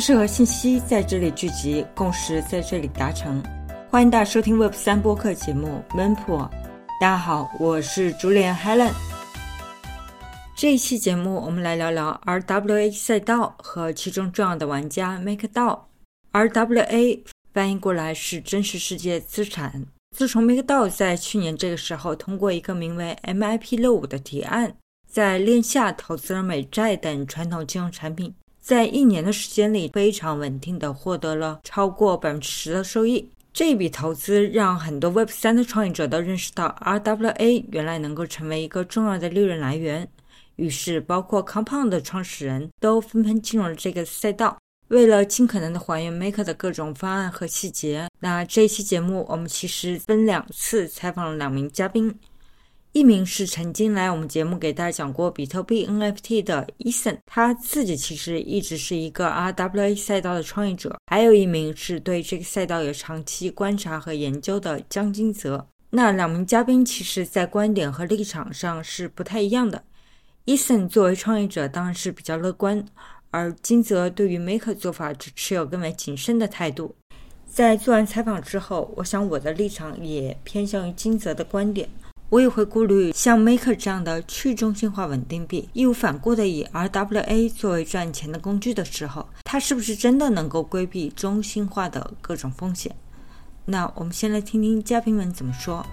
知识和信息在这里聚集，共识在这里达成。欢迎大家收听 Web 三播客节目《门谱》。大家好，我是主理人 Helen。这一期节目，我们来聊聊 RWA 赛道和其中重要的玩家 MakerDAO。RWA 翻译过来是真实世界资产。自从 MakerDAO 在去年这个时候通过一个名为 MIP65 的提案，在链下投资了美债等传统金融产品，在一年的时间里非常稳定的获得了超过百分之十的收益。这笔投资让很多 Web 三的创业者都认识到 RWA 原来能够成为一个重要的利润来源。于是，包括 Compound 的创始人都纷纷进入了这个赛道。为了尽可能的还原 Maker 的各种方案和细节，那这一期节目我们其实分两次采访了两名嘉宾，一名是曾经来我们节目给大家讲过比特币 NFT 的 Eason，他自己其实一直是一个 RWA 赛道的创业者；还有一名是对这个赛道有长期观察和研究的江金泽。那两名嘉宾其实在观点和立场上是不太一样的。Eason 作为创业者当然是比较乐观，而金泽对于 Maker 做法只持有更为谨慎的态度。在做完采访之后，我想我的立场也偏向于金泽的观点。我也会顾虑像 Maker 这样的去中心化稳定币，义无反顾的以 RWA 作为赚钱的工具的时候，它是不是真的能够规避中心化的各种风险？那我们先来听听嘉宾们怎么说。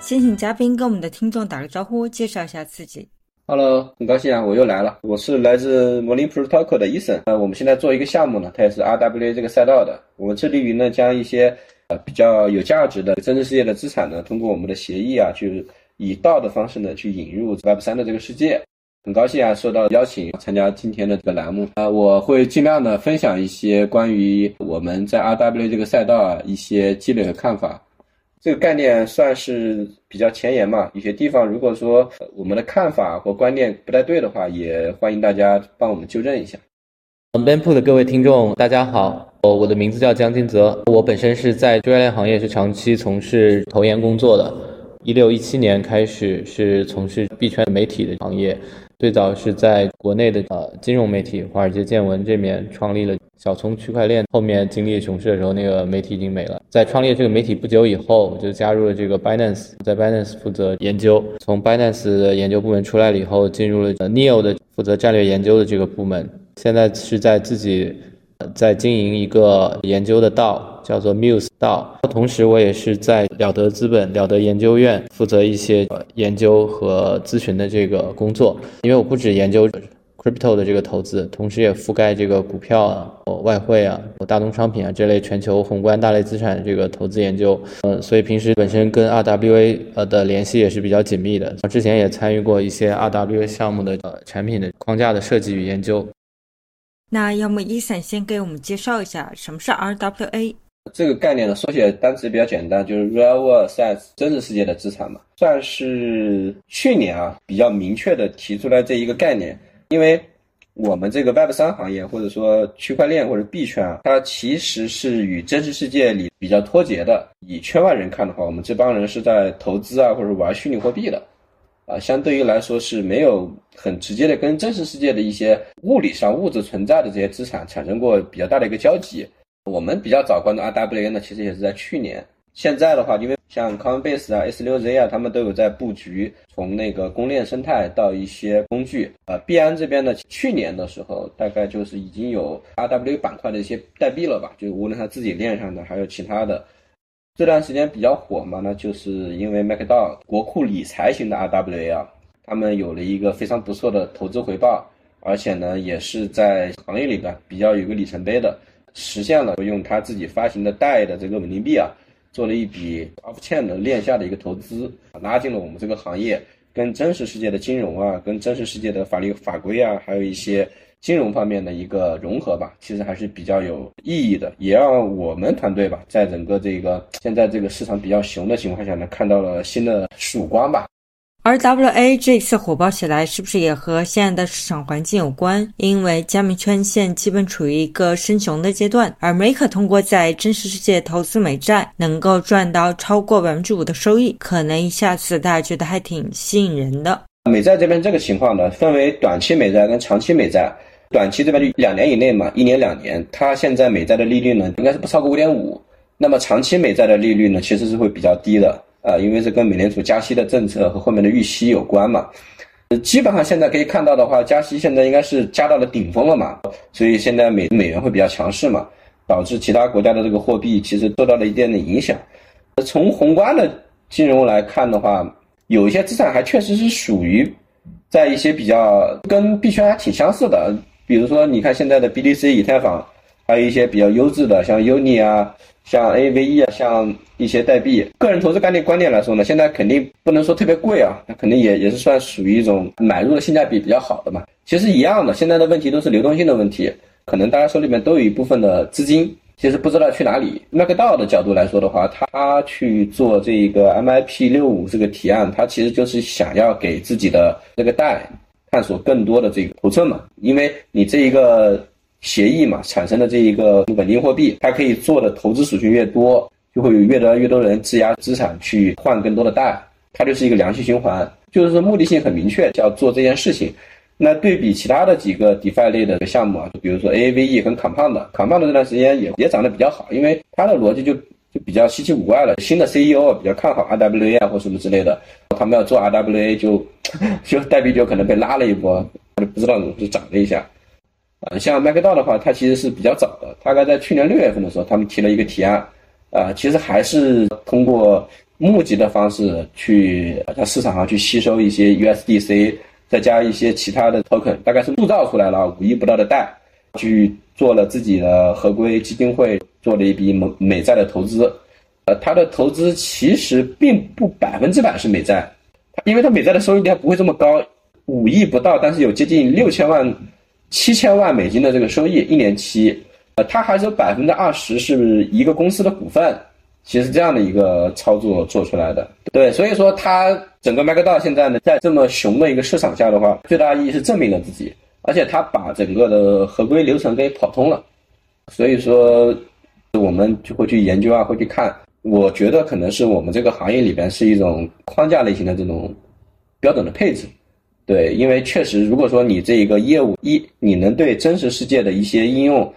先请嘉宾跟我们的听众打个招呼，介绍一下自己。Hello，很高兴啊，我又来了。我是来自魔灵 Protocol 的 Eason。呃，我们现在做一个项目呢，它也是 RWA 这个赛道的。我们致力于呢，将一些比较有价值的真实世界的资产呢，通过我们的协议啊，去以道的方式呢，去引入 Web 三的这个世界。很高兴啊，受到邀请参加今天的这个栏目。啊，我会尽量的分享一些关于我们在 RW 这个赛道啊一些积累和看法。这个概念算是比较前沿嘛，有些地方如果说我们的看法或观念不太对的话，也欢迎大家帮我们纠正一下。Ben 铺的各位听众，大家好，我我的名字叫江金泽，我本身是在区块链行业是长期从事投研工作的，一六一七年开始是从事币圈媒体的行业。最早是在国内的呃金融媒体《华尔街见闻》这面创立了小聪区块链，后面经历熊市的时候，那个媒体已经没了。在创立这个媒体不久以后，我就加入了这个 Binance，在 Binance 负责研究。从 Binance 的研究部门出来了以后，进入了 Neo 的负责战略研究的这个部门。现在是在自己在经营一个研究的道。叫做 Muse 道，同时我也是在了得资本、了得研究院负责一些研究和咨询的这个工作。因为我不止研究 crypto 的这个投资，同时也覆盖这个股票啊、外汇啊、大宗商品啊这类全球宏观大类资产的这个投资研究。嗯，所以平时本身跟 RWA 呃的联系也是比较紧密的。之前也参与过一些 RWA 项目的呃产品的框架的设计与研究。那要么伊森先给我们介绍一下什么是 RWA？这个概念的缩写单词比较简单，就是 Real World Assets，真实世界的资产嘛，算是去年啊比较明确的提出来这一个概念。因为我们这个 Web 三行业或者说区块链或者币圈啊，它其实是与真实世界里比较脱节的。以圈外人看的话，我们这帮人是在投资啊或者玩虚拟货币的，啊，相对于来说是没有很直接的跟真实世界的一些物理上物质存在的这些资产产生过比较大的一个交集。我们比较早关注 RWA 呢，其实也是在去年。现在的话，因为像 Coinbase 啊、S6Z 啊，他们都有在布局，从那个公链生态到一些工具。呃，币安这边呢，去年的时候大概就是已经有 RWA 板块的一些代币了吧？就无论它自己链上的，还有其他的。这段时间比较火嘛，那就是因为 MakerDAO 国库理财型的 RWA 啊，他们有了一个非常不错的投资回报，而且呢，也是在行业里边比较有个里程碑的。实现了用他自己发行的贷的这个稳定币啊，做了一笔 off chain 的链下的一个投资，拉进了我们这个行业，跟真实世界的金融啊，跟真实世界的法律法规啊，还有一些金融方面的一个融合吧，其实还是比较有意义的，也让我们团队吧，在整个这个现在这个市场比较熊的情况下呢，看到了新的曙光吧。而 WA 这次火爆起来，是不是也和现在的市场环境有关？因为加密圈现基本处于一个升熊的阶段，而 Maker 通过在真实世界投资美债，能够赚到超过百分之五的收益，可能一下子大家觉得还挺吸引人的。美债这边这个情况呢，分为短期美债跟长期美债。短期这边就两年以内嘛，一年两年，它现在美债的利率呢，应该是不超过五点五。那么长期美债的利率呢，其实是会比较低的啊，因为是跟美联储加息的政策和后面的预期有关嘛。基本上现在可以看到的话，加息现在应该是加到了顶峰了嘛，所以现在美美元会比较强势嘛，导致其他国家的这个货币其实受到了一定的影响。从宏观的金融来看的话，有一些资产还确实是属于在一些比较跟币圈还挺相似的，比如说你看现在的 BTC 以太坊，还有一些比较优质的像 UNI 啊。像 AVE 啊，像一些代币，个人投资概念观点来说呢，现在肯定不能说特别贵啊，那肯定也也是算属于一种买入的性价比比较好的嘛。其实一样的，现在的问题都是流动性的问题，可能大家手里面都有一部分的资金，其实不知道去哪里。麦克道的角度来说的话，他去做这个 MIP 六五这个提案，他其实就是想要给自己的这个贷探索更多的这个头寸嘛，因为你这一个。协议嘛产生的这一个稳定货币，它可以做的投资属性越多，就会有越多越多人质押资产去换更多的贷，它就是一个良性循环，就是说目的性很明确，要做这件事情。那对比其他的几个 DeFi 类的项目啊，就比如说 AAVE 跟 Compound，Compound 这段时间也也涨得比较好，因为它的逻辑就就比较稀奇古怪了。新的 CEO 比较看好 RWA 或什么之类的，他们要做 RWA 就 就代币就可能被拉了一波，就不知道怎么就涨了一下。啊，像麦克道的话，它其实是比较早的，大概在去年六月份的时候，他们提了一个提案，啊，其实还是通过募集的方式去在市场上去吸收一些 USDC，再加一些其他的 token，大概是铸造出来了五亿不到的贷，去做了自己的合规基金会，做了一笔美美债的投资，呃，它的投资其实并不百分之百是美债，因为它美债的收益率不会这么高，五亿不到，但是有接近六千万。七千万美金的这个收益，一年期，呃，它还是有百分之二十是一个公司的股份，其实这样的一个操作做出来的，对，所以说它整个麦克道现在呢，在这么熊的一个市场下的话，最大意义是证明了自己，而且它把整个的合规流程给跑通了，所以说我们就会去研究啊，会去看，我觉得可能是我们这个行业里边是一种框架类型的这种标准的配置。对，因为确实，如果说你这一个业务一，你能对真实世界的一些应用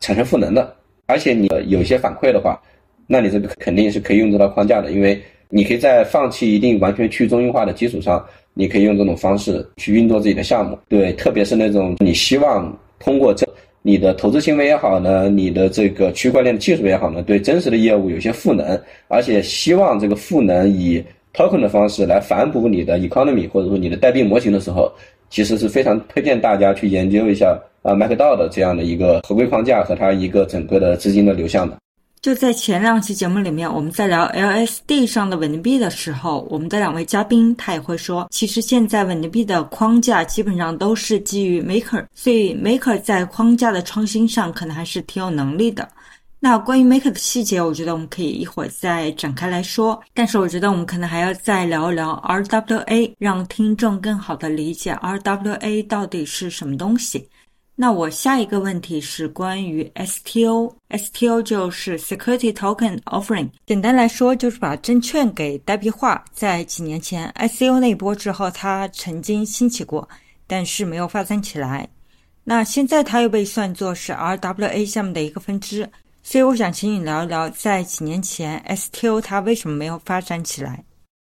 产生赋能的，而且你有一些反馈的话，那你这个肯定是可以用这套框架的，因为你可以在放弃一定完全去中心化的基础上，你可以用这种方式去运作自己的项目。对，特别是那种你希望通过这你的投资行为也好呢，你的这个区块链的技术也好呢，对真实的业务有些赋能，而且希望这个赋能以。token 的方式来反哺你的 economy 或者说你的代币模型的时候，其实是非常推荐大家去研究一下啊 MacDao 的这样的一个合规框架和它一个整个的资金的流向的。就在前两期节目里面，我们在聊 LSD 上的稳定币的时候，我们的两位嘉宾他也会说，其实现在稳定币的框架基本上都是基于 Maker，所以 Maker 在框架的创新上可能还是挺有能力的。那关于 Maker 的细节，我觉得我们可以一会儿再展开来说。但是我觉得我们可能还要再聊一聊 RWA，让听众更好的理解 RWA 到底是什么东西。那我下一个问题是关于 STO，STO 就是 Security Token Offering，简单来说就是把证券给代币化。在几年前 ICO 那一波之后，它曾经兴起过，但是没有发展起来。那现在它又被算作是 RWA 项目的一个分支。所以我想请你聊一聊，在几年前，STO 它为什么没有发展起来？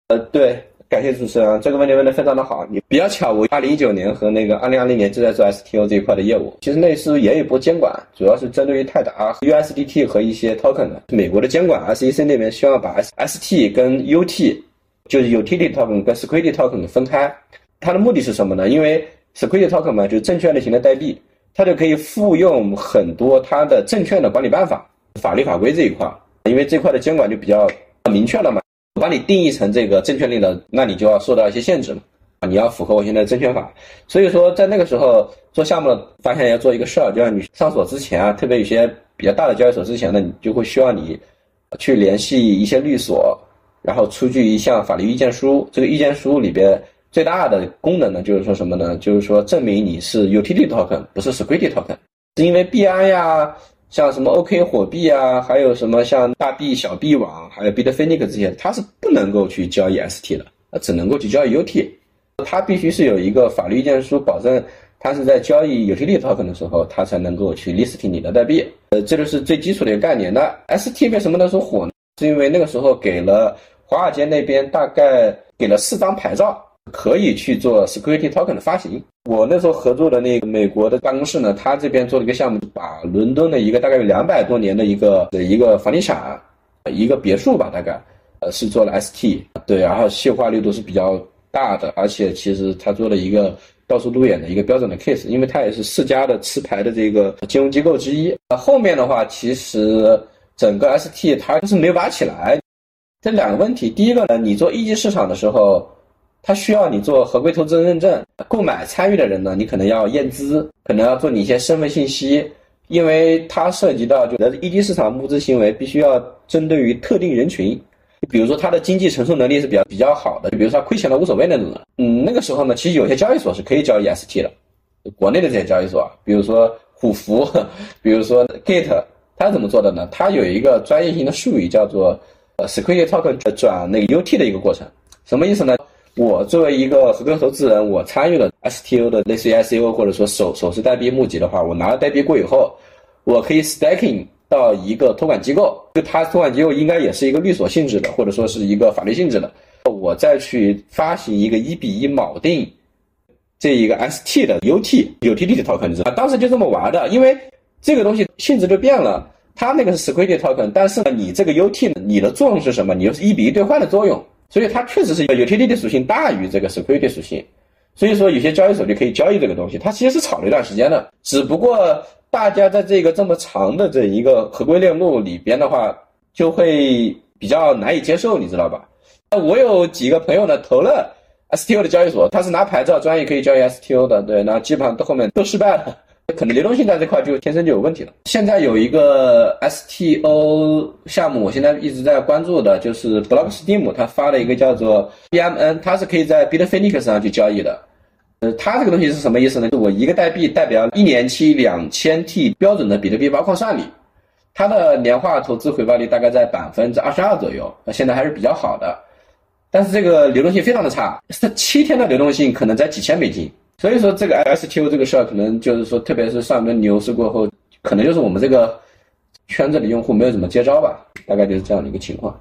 呃，对，感谢主持人，这个问题问的非常的好。你比较巧，我二零一九年和那个二零二零年就在做 STO 这一块的业务。其实那时候也有一波监管，主要是针对于泰达、USDT 和一些 token 的。美国的监管 SEC 那边希望把 ST 跟 UT，就是 Utility Token 跟 Security Token 分开。它的目的是什么呢？因为 Security Token 嘛，就是证券类型的代币。它就可以复用很多它的证券的管理办法、法律法规这一块，因为这块的监管就比较明确了嘛。把你定义成这个证券类的，那你就要受到一些限制嘛。啊，你要符合我现在证券法。所以说，在那个时候做项目的发现要做一个事儿，就像你上锁之前啊，特别有些比较大的交易所之前呢，你就会需要你去联系一些律所，然后出具一项法律意见书。这个意见书里边。最大的功能呢，就是说什么呢？就是说证明你是 utility token，不是 security token。是因为币安呀，像什么 OK 火币啊，还有什么像大币、小币网，还有 Bitfinex 这些，它是不能够去交易 ST 的，它只能够去交易 UT。它必须是有一个法律意见书，保证它是在交易 utilit token 的时候，它才能够去 listing 你的代币。呃，这就是最基础的一个概念。那 ST 为什么那时候火呢？是因为那个时候给了华尔街那边大概给了四张牌照，可以去做 security token 的发行。我那时候合作的那个美国的办公室呢，他这边做了一个项目，把伦敦的一个大概有两百多年的一个的一个房地产，一个别墅吧，大概，呃，是做了 ST，对，然后细化力度是比较大的，而且其实他做了一个。到处路演的一个标准的 case，因为它也是四家的持牌的这个金融机构之一。后面的话，其实整个 ST 它是没有拔起来。这两个问题，第一个呢，你做一级市场的时候，它需要你做合规投资人认证，购买参与的人呢，你可能要验资，可能要做你一些身份信息，因为它涉及到就一级市场募资行为必须要针对于特定人群。比如说他的经济承受能力是比较比较好的，比如说他亏钱了无所谓那种的。嗯，那个时候呢，其实有些交易所是可以交易 ST 的，国内的这些交易所，比如说虎符，比如说 Gate，它怎么做的呢？它有一个专业性的术语叫做呃 Security Token 转那个 UT 的一个过程，什么意思呢？我作为一个合格投资人，我参与了 STO 的类似于 ICO 或者说首首次代币募集的话，我拿了代币过以后，我可以 Staking。到一个托管机构，就它托管机构应该也是一个律所性质的，或者说是一个法律性质的，我再去发行一个一比一锚定这一个 ST 的 UT utility token 啊，当时就这么玩的，因为这个东西性质就变了，它那个是 security token，但是呢，你这个 UT 你的作用是什么？你又是一比一兑换的作用，所以它确实是 utility 属性大于这个 security 属性，所以说有些交易所就可以交易这个东西，它其实是炒了一段时间的，只不过。大家在这个这么长的这一个合规链路里边的话，就会比较难以接受，你知道吧？那我有几个朋友呢，投了 STO 的交易所，他是拿牌照专业可以交易 STO 的，对，那基本上到后面都失败了，可能流动性在这块就天生就有问题了。现在有一个 STO 项目，我现在一直在关注的，就是 Blockstream，他发了一个叫做 BMN，它是可以在 Bitfinex 上去交易的。呃，它这个东西是什么意思呢？就我一个代币代表一年期两千 T 标准的比特币挖矿算力，它的年化投资回报率大概在百分之二十二左右，那现在还是比较好的。但是这个流动性非常的差，它七天的流动性可能在几千美金。所以说这个 STO 这个事儿，可能就是说，特别是上轮牛市过后，可能就是我们这个圈子里用户没有怎么接招吧，大概就是这样的一个情况。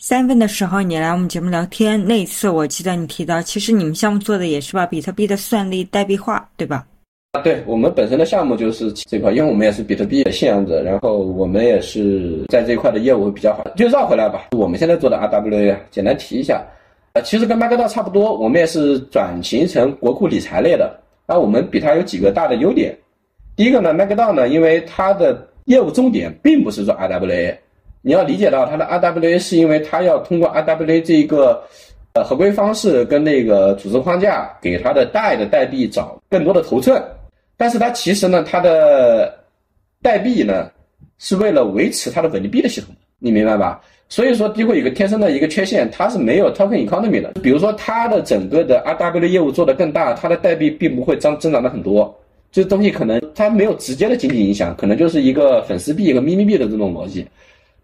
三份的时候，你来我们节目聊天，那一次我记得你提到，其实你们项目做的也是把比特币的算力代币化，对吧？啊，对我们本身的项目就是这块，因为我们也是比特币的信仰者，然后我们也是在这一块的业务比较好。就绕回来吧，我们现在做的 RWA，简单提一下，呃，其实跟麦格道差不多，我们也是转型成国库理财类的。那我们比它有几个大的优点，第一个呢麦格道呢，因为它的业务重点并不是做 RWA。你要理解到它的 RWA 是因为它要通过 RWA 这一个呃合规方式跟那个组织框架给它的代的代币找更多的头寸，但是它其实呢它的代币呢是为了维持它的稳定币的系统，你明白吧？所以说它会有个天生的一个缺陷，它是没有 token economy 的。比如说它的整个的 RW 业务做得更大，它的代币并不会增增长的很多，这东西可能它没有直接的经济影响，可能就是一个粉丝币一个咪咪币的这种逻辑。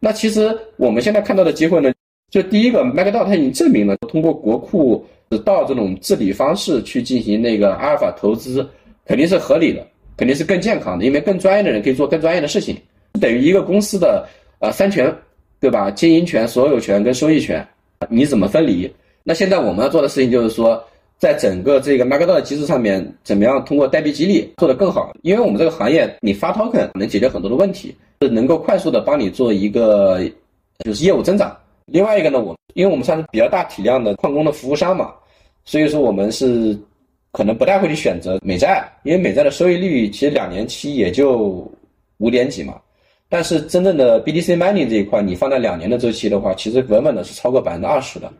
那其实我们现在看到的机会呢，就第一个，MakerDAO 它已经证明了，通过国库到这种治理方式去进行那个阿尔法投资，肯定是合理的，肯定是更健康的，因为更专业的人可以做更专业的事情，等于一个公司的呃三权，对吧？经营权、所有权跟收益权，你怎么分离？那现在我们要做的事情就是说，在整个这个 MakerDAO 的机制上面，怎么样通过代币激励做得更好？因为我们这个行业，你发 Token 能解决很多的问题。是能够快速的帮你做一个就是业务增长。另外一个呢，我因为我们算是比较大体量的矿工的服务商嘛，所以说我们是可能不太会去选择美债，因为美债的收益率其实两年期也就五点几嘛。但是真正的 BTC mining 这一块，你放在两年的周期的话，其实稳稳的是超过百分之二十的。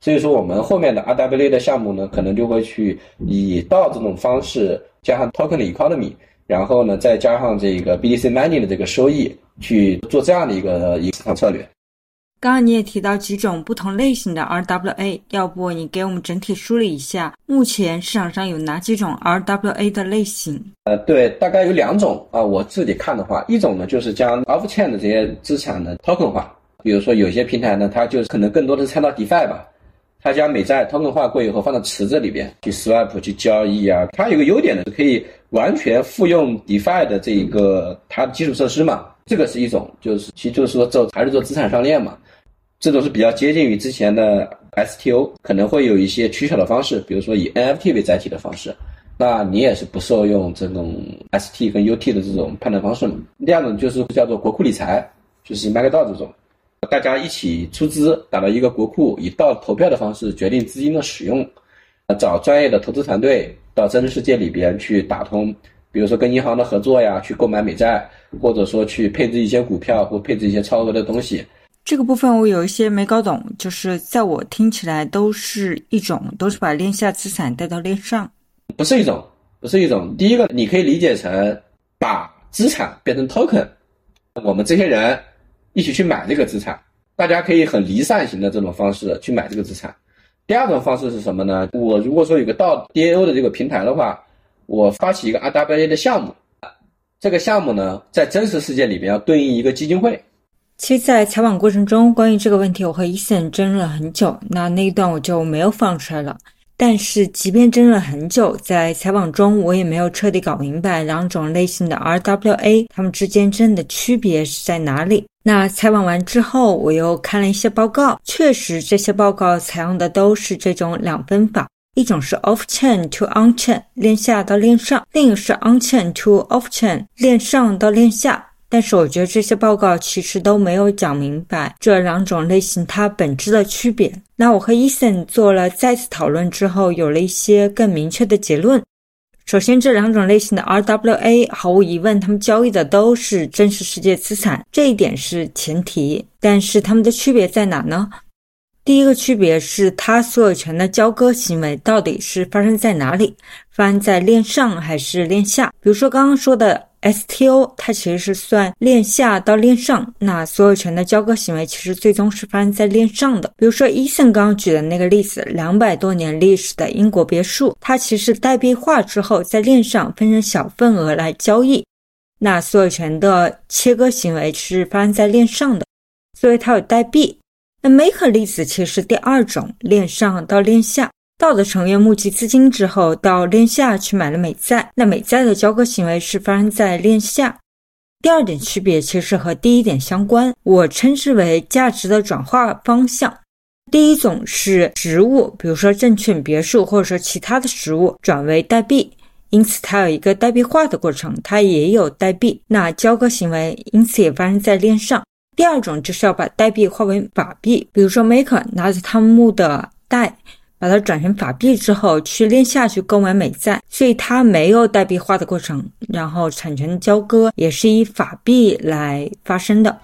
所以说我们后面的 RWA 的项目呢，可能就会去以到这种方式加上 token 的 economy。然后呢，再加上这个 BTC mining 的这个收益，去做这样的一个一个市场策略。刚刚你也提到几种不同类型的 RWA，要不你给我们整体梳理一下，目前市场上有哪几种 RWA 的类型？呃，对，大概有两种啊。我自己看的话，一种呢就是将 off chain 的这些资产呢 token 化，比如说有些平台呢，它就是可能更多的是参照 DeFi 吧。它将美债 token 化过以后放到池子里边去 swap 去交易啊。它有个优点呢，是可以完全复用 DeFi 的这一个它的基础设施嘛。这个是一种，就是其实就是说做还是做资产上链嘛。这种是比较接近于之前的 STO，可能会有一些取巧的方式，比如说以 NFT 为载体的方式。那你也是不受用这种 ST 跟 UT 的这种判断方式嘛？第二种就是叫做国库理财，就是 MakerDAO 这种，大家一起出资打造一个国库，以到投票的方式决定资金的使用，找专业的投资团队到真实世界里边去打通，比如说跟银行的合作呀，去购买美债，或者说去配置一些股票或配置一些超额的东西。这个部分我有一些没搞懂，就是在我听起来都是一种，都是把链下资产带到链上。不是一种，不是一种。第一个，你可以理解成把资产变成 token，我们这些人一起去买这个资产，大家可以很离散型的这种方式去买这个资产。第二种方式是什么呢？我如果说有个到 DAO 的这个平台的话，我发起一个 RWA 的项目，这个项目呢，在真实世界里边要对应一个基金会。其实，在采访过程中，关于这个问题，我和 Eason 争论了很久，那那一段我就没有放出来了。但是，即便争论很久，在采访中我也没有彻底搞明白两种类型的 RWA 它们之间真的区别是在哪里。那采访完之后，我又看了一些报告，确实这些报告采用的都是这种两分法，一种是 off chain to on chain 链下到链上，另一个是 on chain to off chain 链上到链下。但是我觉得这些报告其实都没有讲明白这两种类型它本质的区别。那我和 Ethan 做了再次讨论之后，有了一些更明确的结论。首先，这两种类型的 RWA 毫无疑问，他们交易的都是真实世界资产，这一点是前提。但是它们的区别在哪呢？第一个区别是它所有权的交割行为到底是发生在哪里？发生在链上还是链下？比如说刚刚说的。STO 它其实是算链下到链上，那所有权的交割行为其实最终是发生在链上的。比如说伊森刚刚举的那个例子，两百多年历史的英国别墅，它其实代币化之后在链上分成小份额来交易，那所有权的切割行为是发生在链上的，所以它有代币。那 Maker 例子其实是第二种，链上到链下。道的成员募集资金之后，到链下去买了美债。那美债的交割行为是发生在链下。第二点区别其实和第一点相关，我称之为价值的转化方向。第一种是实物，比如说证券、别墅，或者说其他的实物转为代币，因此它有一个代币化的过程，它也有代币。那交割行为因此也发生在链上。第二种就是要把代币化为法币，比如说 Maker 拿着他们募的贷。把它转成法币之后，去链下去购买美债，所以它没有代币化的过程，然后产权交割也是以法币来发生的。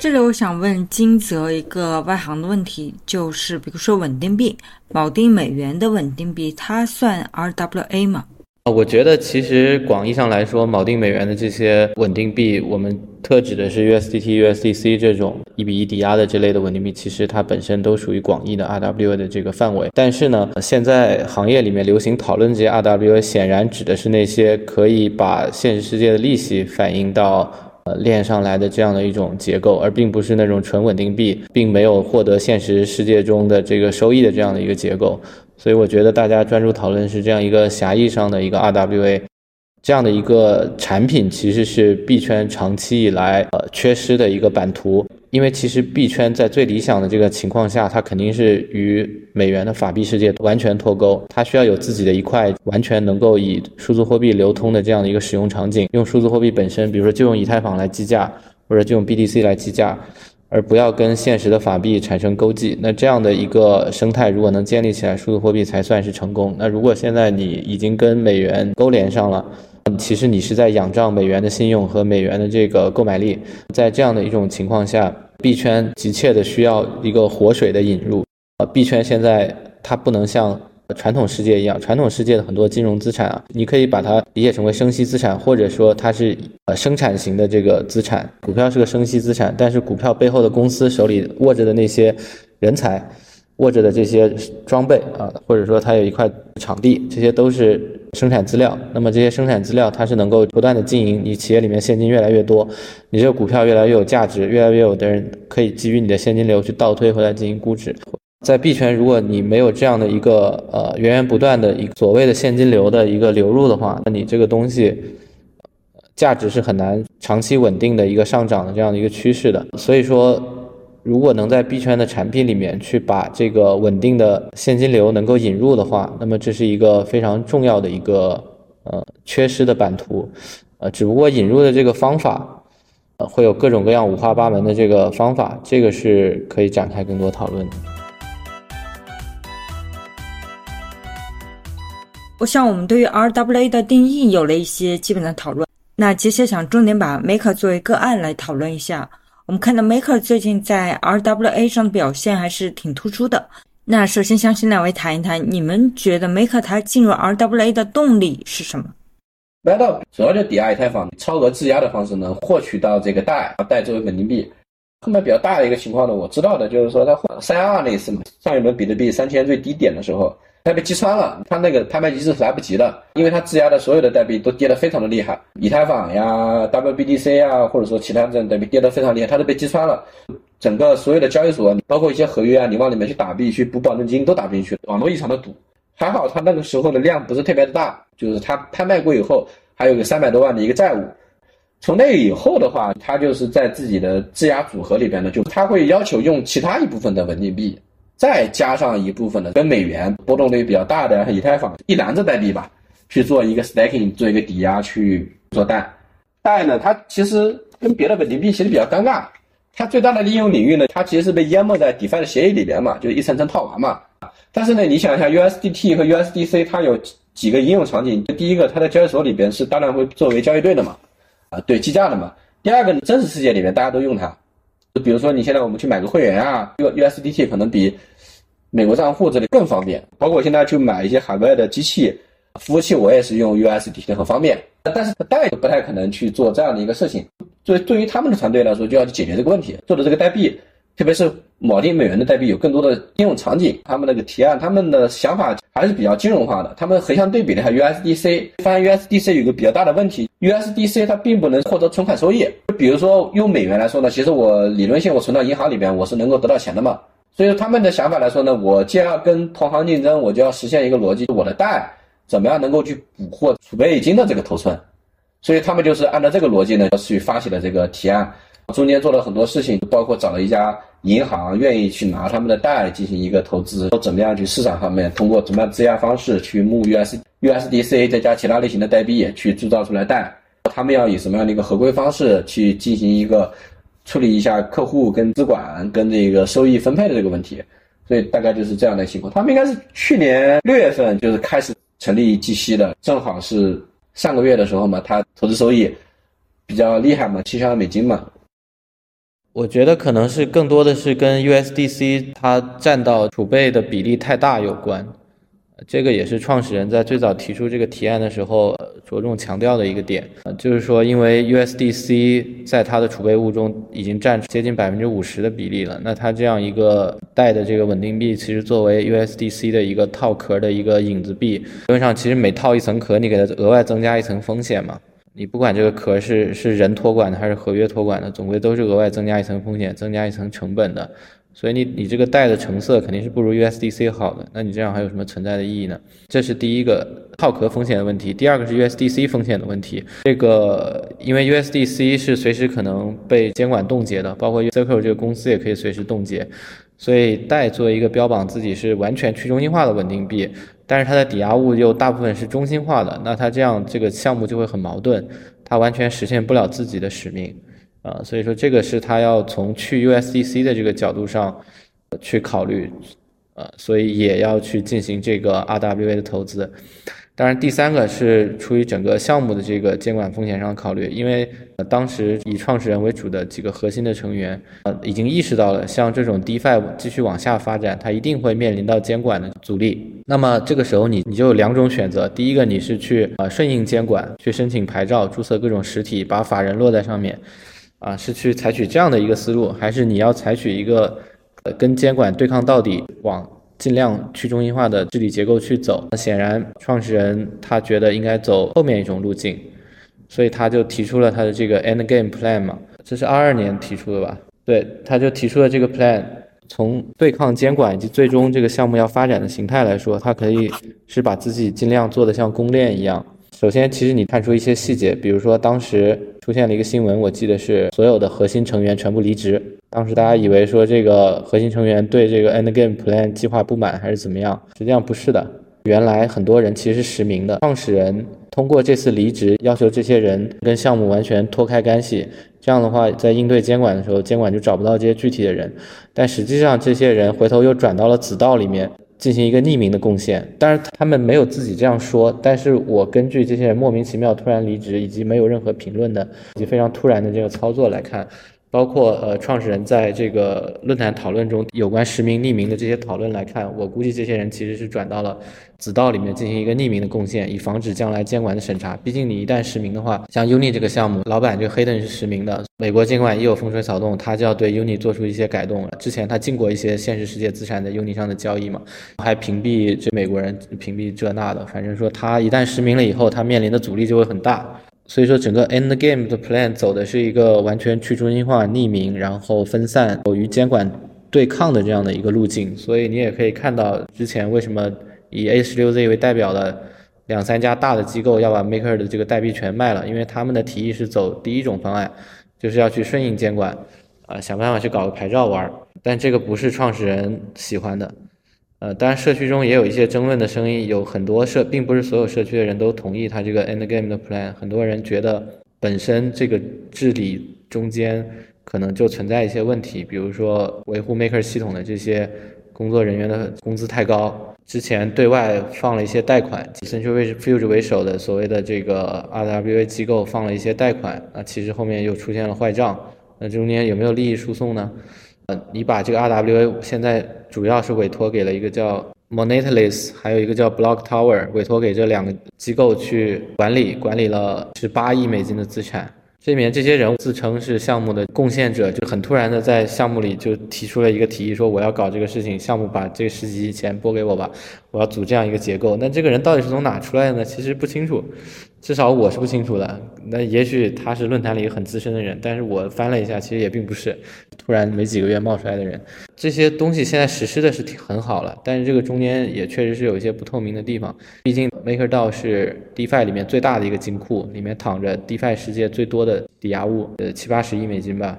这里我想问金泽一个外行的问题，就是比如说稳定币，锚定美元的稳定币，它算 RWA 吗？啊，我觉得其实广义上来说，锚定美元的这些稳定币，我们特指的是 USDT、USDC 这种一比一抵押的这类的稳定币，其实它本身都属于广义的 RWA 的这个范围。但是呢，现在行业里面流行讨论这些 RWA，显然指的是那些可以把现实世界的利息反映到呃链上来的这样的一种结构，而并不是那种纯稳定币，并没有获得现实世界中的这个收益的这样的一个结构。所以我觉得大家专注讨论是这样一个狭义上的一个 RWA，这样的一个产品其实是币圈长期以来呃缺失的一个版图。因为其实币圈在最理想的这个情况下，它肯定是与美元的法币世界完全脱钩，它需要有自己的一块完全能够以数字货币流通的这样的一个使用场景，用数字货币本身，比如说就用以太坊来计价，或者就用 BTC 来计价。而不要跟现实的法币产生勾稽，那这样的一个生态如果能建立起来，数字货币才算是成功。那如果现在你已经跟美元勾连上了，其实你是在仰仗美元的信用和美元的这个购买力。在这样的一种情况下，币圈急切的需要一个活水的引入。呃，币圈现在它不能像。传统世界一样，传统世界的很多金融资产啊，你可以把它理解成为生息资产，或者说它是呃生产型的这个资产。股票是个生息资产，但是股票背后的公司手里握着的那些人才，握着的这些装备啊，或者说它有一块场地，这些都是生产资料。那么这些生产资料它是能够不断的经营，你企业里面现金越来越多，你这个股票越来越有价值，越来越有的人可以基于你的现金流去倒推回来进行估值。在币圈，如果你没有这样的一个呃源源不断的一个所谓的现金流的一个流入的话，那你这个东西价值是很难长期稳定的一个上涨的这样的一个趋势的。所以说。如果能在币圈的产品里面去把这个稳定的现金流能够引入的话，那么这是一个非常重要的一个呃缺失的版图，呃，只不过引入的这个方法，呃，会有各种各样五花八门的这个方法，这个是可以展开更多讨论的。我想我们对于 RWA 的定义有了一些基本的讨论，那接下来想重点把 Maker 作为个案来讨论一下。我们看到 Maker 最近在 RWA 上的表现还是挺突出的。那首先，相信两位谈一谈，你们觉得 Maker 它进入 RWA 的动力是什么？Maker 主要就抵押以太坊，超额质押的方式呢，获取到这个贷，贷作为稳定币。后面比较大的一个情况呢，我知道的就是说，它三幺二那次嘛，上一轮比特币三千最低点的时候。它被击穿了，它那个拍卖机制是来不及的，因为它质押的所有的代币都跌得非常的厉害，以太坊呀、WBDC 啊，或者说其他这种代币跌得非常厉害，它都被击穿了。整个所有的交易所，包括一些合约啊，你往里面去打币、去补保证金都打不进去，网络异常的堵。还好它那个时候的量不是特别的大，就是它拍卖过以后还有个三百多万的一个债务。从那以后的话，它就是在自己的质押组合里边呢，就它会要求用其他一部分的稳定币。再加上一部分的跟美元波动率比较大的以太坊一篮子代币吧，去做一个 staking，做一个抵押去做贷。贷呢，它其实跟别的稳定币其实比较尴尬，它最大的应用领域呢，它其实是被淹没在 DeFi 的协议里边嘛，就一层层套娃嘛。但是呢，你想一下 USDT 和 USDC 它有几个应用场景，第一个它在交易所里边是当然会作为交易对的嘛，啊对计价的嘛。第二个呢真实世界里面大家都用它。就比如说，你现在我们去买个会员啊，U USDT 可能比美国账户这里更方便。包括我现在去买一些海外的机器、服务器，我也是用 USDT 很方便。但是代不太可能去做这样的一个事情。对，对于他们的团队来说，就要去解决这个问题，做的这个代币。特别是锚定美元的代币有更多的应用场景，他们那个提案，他们的想法还是比较金融化的。他们横向对比了一下 USDC，发现 USDC 有个比较大的问题，USDC 它并不能获得存款收益。比如说用美元来说呢，其实我理论性我存到银行里边，我是能够得到钱的嘛。所以说他们的想法来说呢，我既然要跟同行竞争，我就要实现一个逻辑，我的贷怎么样能够去捕获储备金的这个头寸。所以他们就是按照这个逻辑呢，去发起了这个提案。中间做了很多事情，包括找了一家银行愿意去拿他们的贷进行一个投资，说怎么样去市场上面通过怎么样质押方式去募 US USDC 再加其他类型的代币去铸造出来贷，他们要以什么样的一个合规方式去进行一个处理一下客户跟资管跟这个收益分配的这个问题，所以大概就是这样的情况。他们应该是去年六月份就是开始成立 G 息的，正好是上个月的时候嘛，他投资收益比较厉害嘛，七千万美金嘛。我觉得可能是更多的是跟 USDC 它占到储备的比例太大有关，这个也是创始人在最早提出这个提案的时候着重强调的一个点，就是说因为 USDC 在它的储备物中已经占接近百分之五十的比例了，那它这样一个带的这个稳定币，其实作为 USDC 的一个套壳的一个影子币，理论上其实每套一层壳，你给它额外增加一层风险嘛。你不管这个壳是是人托管的还是合约托管的，总归都是额外增加一层风险、增加一层成本的。所以你你这个贷的成色肯定是不如 USDC 好的。那你这样还有什么存在的意义呢？这是第一个套壳风险的问题。第二个是 USDC 风险的问题。这个因为 USDC 是随时可能被监管冻结的，包括 Circle 这个公司也可以随时冻结。所以贷作为一个标榜自己是完全去中心化的稳定币。但是它的抵押物又大部分是中心化的，那它这样这个项目就会很矛盾，它完全实现不了自己的使命，啊，所以说这个是它要从去 USDC 的这个角度上去考虑，呃，所以也要去进行这个 RWA 的投资。当然，第三个是出于整个项目的这个监管风险上考虑，因为呃当时以创始人为主的几个核心的成员，呃已经意识到了像这种 DeFi 继续往下发展，它一定会面临到监管的阻力。那么这个时候你你就有两种选择，第一个你是去呃顺应监管，去申请牌照，注册各种实体，把法人落在上面，啊是去采取这样的一个思路，还是你要采取一个呃跟监管对抗到底，往尽量去中心化的治理结构去走。那显然，创始人他觉得应该走后面一种路径，所以他就提出了他的这个 End Game Plan 嘛，这是二二年提出的吧？对，他就提出了这个 Plan。从对抗监管以及最终这个项目要发展的形态来说，他可以是把自己尽量做得像公链一样。首先，其实你看出一些细节，比如说当时出现了一个新闻，我记得是所有的核心成员全部离职。当时大家以为说这个核心成员对这个 End Game Plan 计划不满还是怎么样，实际上不是的。原来很多人其实是实名的，创始人通过这次离职，要求这些人跟项目完全脱开干系。这样的话，在应对监管的时候，监管就找不到这些具体的人。但实际上，这些人回头又转到了子道里面。进行一个匿名的贡献，当然他们没有自己这样说，但是我根据这些人莫名其妙突然离职，以及没有任何评论的，以及非常突然的这个操作来看，包括呃创始人在这个论坛讨论中有关实名匿名的这些讨论来看，我估计这些人其实是转到了。子道里面进行一个匿名的贡献，以防止将来监管的审查。毕竟你一旦实名的话，像 Uni 这个项目，老板就黑灯是实名的，美国监管一有风吹草动，他就要对 Uni 做出一些改动了。之前他进过一些现实世界资产在 Uni 上的交易嘛，还屏蔽这美国人，屏蔽这那的。反正说他一旦实名了以后，他面临的阻力就会很大。所以说整个 End Game 的 Plan 走的是一个完全去中心化、匿名，然后分散与监管对抗的这样的一个路径。所以你也可以看到之前为什么。以 A 十六 Z 为代表的两三家大的机构要把 Maker 的这个代币全卖了，因为他们的提议是走第一种方案，就是要去顺应监管，啊，想办法去搞个牌照玩。但这个不是创始人喜欢的，呃，当然社区中也有一些争论的声音，有很多社，并不是所有社区的人都同意他这个 End Game 的 Plan，很多人觉得本身这个治理中间可能就存在一些问题，比如说维护 Maker 系统的这些工作人员的工资太高。之前对外放了一些贷款以，Centrifuge 为首的所谓的这个 RWA 机构放了一些贷款，那其实后面又出现了坏账，那中间有没有利益输送呢？你把这个 RWA 现在主要是委托给了一个叫 Monetless，还有一个叫 Block Tower，委托给这两个机构去管理，管理了十八亿美金的资产。这里面这些人自称是项目的贡献者，就很突然的在项目里就提出了一个提议，说我要搞这个事情，项目把这十几亿钱拨给我吧，我要组这样一个结构。那这个人到底是从哪出来的呢？其实不清楚，至少我是不清楚的。那也许他是论坛里很资深的人，但是我翻了一下，其实也并不是突然没几个月冒出来的人。这些东西现在实施的是挺很好了，但是这个中间也确实是有一些不透明的地方。毕竟 MakerDAO 是 DeFi 里面最大的一个金库，里面躺着 DeFi 世界最多的抵押物，呃七八十亿美金吧。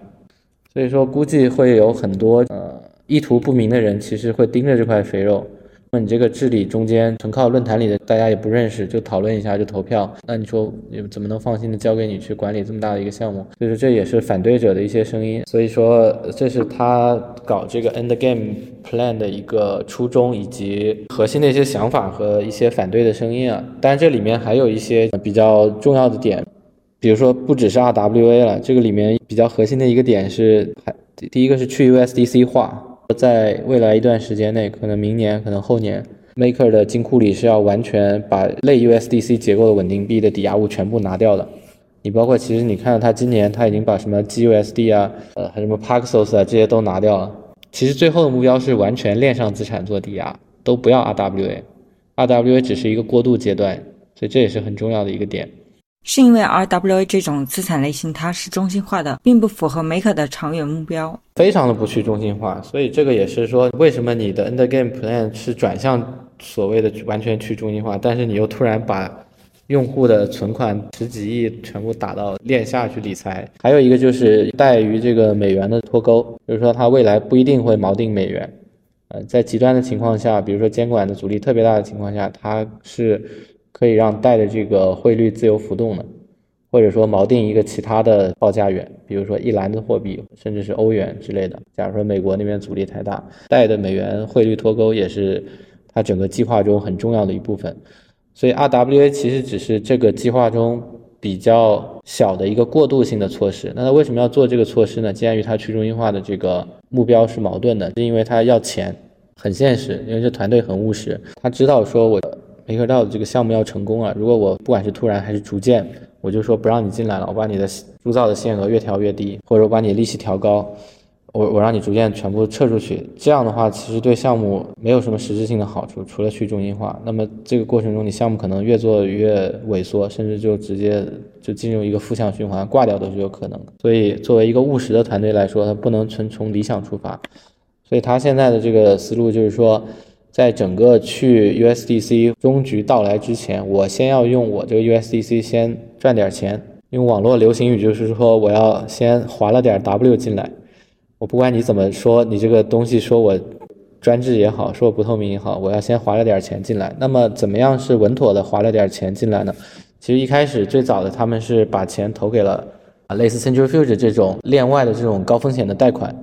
所以说估计会有很多呃意图不明的人，其实会盯着这块肥肉。那你这个治理中间纯靠论坛里的大家也不认识，就讨论一下就投票，那你说怎么能放心的交给你去管理这么大的一个项目？所以说这也是反对者的一些声音。所以说这是他搞这个 End Game Plan 的一个初衷以及核心的一些想法和一些反对的声音啊。当然这里面还有一些比较重要的点，比如说不只是 RWA 了，这个里面比较核心的一个点是，还第一个是去 USDC 化。在未来一段时间内，可能明年，可能后年，Maker 的金库里是要完全把类 USDC 结构的稳定币的抵押物全部拿掉的。你包括其实你看到他今年他已经把什么 GUSD 啊，呃，还什么 Paxos 啊这些都拿掉了。其实最后的目标是完全链上资产做抵押，都不要 RWA，RWA 只是一个过渡阶段，所以这也是很重要的一个点。是因为 RWA 这种资产类型它是中心化的，并不符合 Maker 的长远目标，非常的不去中心化，所以这个也是说为什么你的 End Game Plan 是转向所谓的完全去中心化，但是你又突然把用户的存款十几亿全部打到链下去理财，还有一个就是带于这个美元的脱钩，就是说它未来不一定会锚定美元，呃，在极端的情况下，比如说监管的阻力特别大的情况下，它是。可以让贷的这个汇率自由浮动的，或者说锚定一个其他的报价源，比如说一篮子货币，甚至是欧元之类的。假如说美国那边阻力太大，贷的美元汇率脱钩也是它整个计划中很重要的一部分。所以 RWA 其实只是这个计划中比较小的一个过渡性的措施。那它为什么要做这个措施呢？鉴于它去中心化的这个目标是矛盾的，是因为它要钱，很现实，因为这团队很务实，他知道说我。梅克道的这个项目要成功啊！如果我不管是突然还是逐渐，我就说不让你进来了，我把你的铸造的限额越调越低，或者我把你利息调高，我我让你逐渐全部撤出去，这样的话其实对项目没有什么实质性的好处，除了去中心化。那么这个过程中，你项目可能越做越萎缩，甚至就直接就进入一个负向循环，挂掉都是有可能。所以作为一个务实的团队来说，它不能纯从理想出发。所以他现在的这个思路就是说，在整个去 USDC 终局到来之前，我先要用我这个 USDC 先赚点钱。用网络流行语就是说，我要先划了点 W 进来。我不管你怎么说，你这个东西说我专制也好，说我不透明也好，我要先划了点钱进来。那么怎么样是稳妥的划了点钱进来呢？其实一开始最早的他们是把钱投给了啊类似 Centrifuge 这种链外的这种高风险的贷款。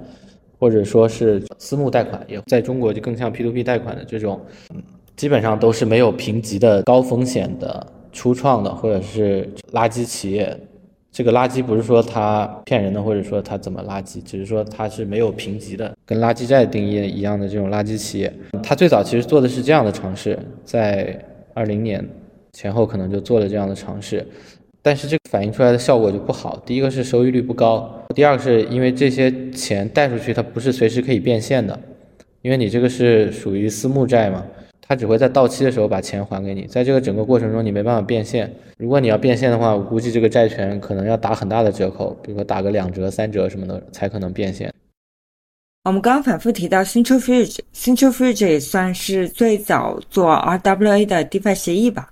或者说是私募贷款，也在中国就更像 P2P 贷款的这种，基本上都是没有评级的高风险的初创的或者是垃圾企业。这个垃圾不是说它骗人的，或者说它怎么垃圾，只是说它是没有评级的，跟垃圾债定义一样的这种垃圾企业。它最早其实做的是这样的尝试，在二零年前后可能就做了这样的尝试。但是这个反映出来的效果就不好。第一个是收益率不高，第二个是因为这些钱贷出去，它不是随时可以变现的，因为你这个是属于私募债嘛，它只会在到期的时候把钱还给你，在这个整个过程中你没办法变现。如果你要变现的话，我估计这个债权可能要打很大的折扣，比如说打个两折、三折什么的才可能变现。我们刚刚反复提到 Centrifuge，Centrifuge 也算是最早做 RWA 的 DeFi 协议吧。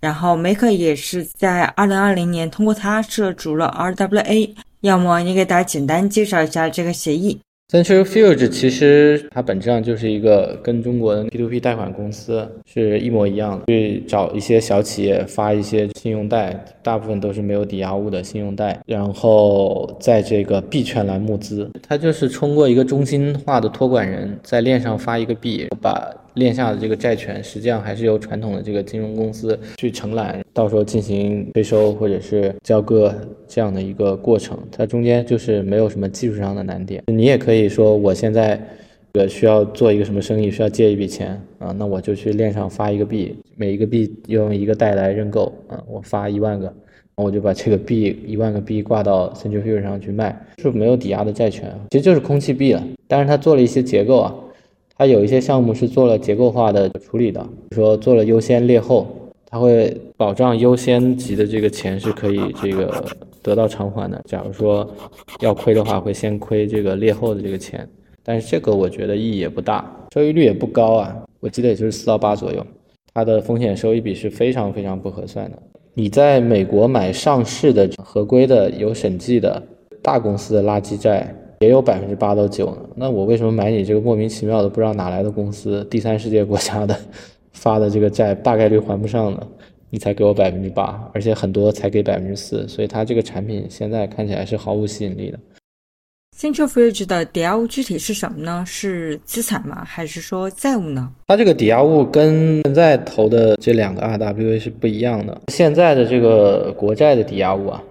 然后，Maker 也是在二零二零年通过它涉足了 RWA。要么你给大家简单介绍一下这个协议？Centrifuge 其实它本质上就是一个跟中国的 P2P 贷款公司是一模一样的，去找一些小企业发一些信用贷，大部分都是没有抵押物的信用贷，然后在这个币圈来募资。它就是通过一个中心化的托管人，在链上发一个币，把。链下的这个债权，实际上还是由传统的这个金融公司去承揽，到时候进行催收或者是交割这样的一个过程。它中间就是没有什么技术上的难点。你也可以说，我现在呃需要做一个什么生意，需要借一笔钱啊，那我就去链上发一个币，每一个币用一个代来认购啊，我发一万个，我就把这个币一万个币挂到 Centrifuge 上去卖，是没有抵押的债权，其实就是空气币了。但是它做了一些结构啊。它有一些项目是做了结构化的处理的，比如说做了优先劣后，它会保障优先级的这个钱是可以这个得到偿还的。假如说要亏的话，会先亏这个劣后的这个钱，但是这个我觉得意义也不大，收益率也不高啊，我记得也就是四到八左右，它的风险收益比是非常非常不合算的。你在美国买上市的合规的有审计的大公司的垃圾债。也有百分之八到九呢，那我为什么买你这个莫名其妙的不知道哪来的公司第三世界国家的 发的这个债大概率还不上呢？你才给我百分之八，而且很多才给百分之四，所以它这个产品现在看起来是毫无吸引力的。CentralFridge 的抵押物具体是什么呢？是资产吗？还是说债务呢？它这个抵押物跟现在投的这两个 RWA 是不一样的。现在的这个国债的抵押物啊，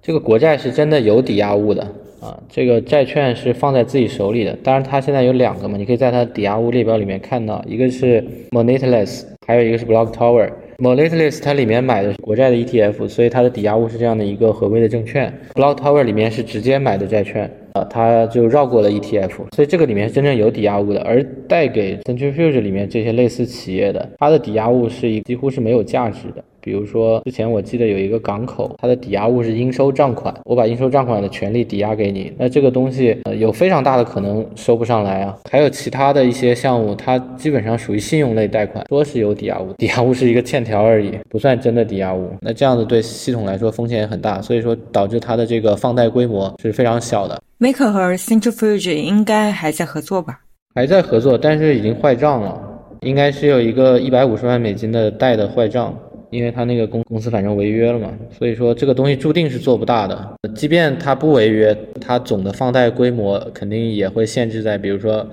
这个国债是真的有抵押物的。啊，这个债券是放在自己手里的，当然它现在有两个嘛，你可以在它抵押物列表里面看到，一个是 Monetless，还有一个是 Block Tower。Monetless 它里面买的是国债的 ETF，所以它的抵押物是这样的一个合规的证券。Block Tower 里面是直接买的债券，啊，它就绕过了 ETF，所以这个里面是真正有抵押物的。而贷给 Centrifuge 里面这些类似企业的，它的抵押物是一几乎是没有价值的。比如说，之前我记得有一个港口，它的抵押物是应收账款，我把应收账款的权利抵押给你，那这个东西呃有非常大的可能收不上来啊。还有其他的一些项目，它基本上属于信用类贷款，说是有抵押物，抵押物是一个欠条而已，不算真的抵押物。那这样子对系统来说风险也很大，所以说导致它的这个放贷规模是非常小的。Maker 和 Centrifuge 应该还在合作吧？还在合作，但是已经坏账了，应该是有一个一百五十万美金的贷的坏账。因为他那个公公司反正违约了嘛，所以说这个东西注定是做不大的。即便他不违约，他总的放贷规模肯定也会限制在，比如说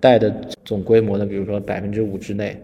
贷的总规模的，比如说百分之五之内，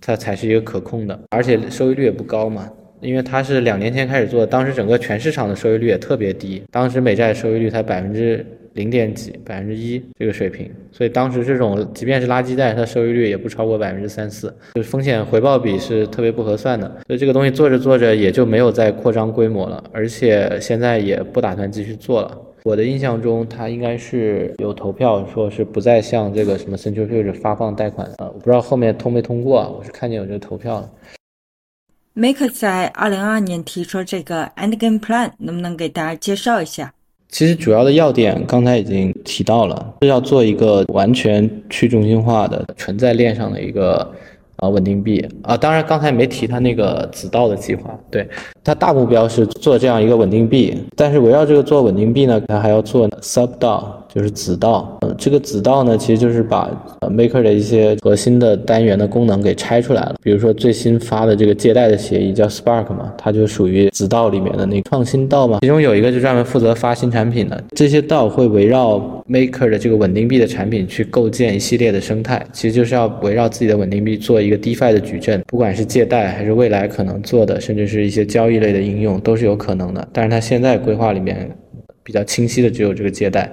它才是一个可控的。而且收益率也不高嘛，因为它是两年前开始做，当时整个全市场的收益率也特别低，当时美债收益率才百分之。零点几百分之一这个水平，所以当时这种即便是垃圾债，它收益率也不超过百分之三四，就是风险回报比是特别不合算的。所以这个东西做着做着也就没有再扩张规模了，而且现在也不打算继续做了。我的印象中，它应该是有投票，说是不再向这个什么 Central Future 发放贷款啊，我不知道后面通没通过，我是看见有这个投票了。Make 在二零二二年提出这个 Endgame Plan，能不能给大家介绍一下？其实主要的要点刚才已经提到了，是要做一个完全去中心化的存在链上的一个。啊，稳定币啊，当然刚才没提他那个子道的计划，对他大目标是做这样一个稳定币，但是围绕这个做稳定币呢，他还要做 sub 道。就是子道，呃，这个子道呢，其实就是把 Maker 的一些核心的单元的功能给拆出来了。比如说最新发的这个借贷的协议叫 Spark 嘛，它就属于子道里面的那个创新道嘛。其中有一个就专门负责发新产品的，这些道会围绕 Maker 的这个稳定币的产品去构建一系列的生态，其实就是要围绕自己的稳定币做一个 DeFi 的矩阵，不管是借贷还是未来可能做的，甚至是一些交易类的应用都是有可能的。但是它现在规划里面比较清晰的只有这个借贷。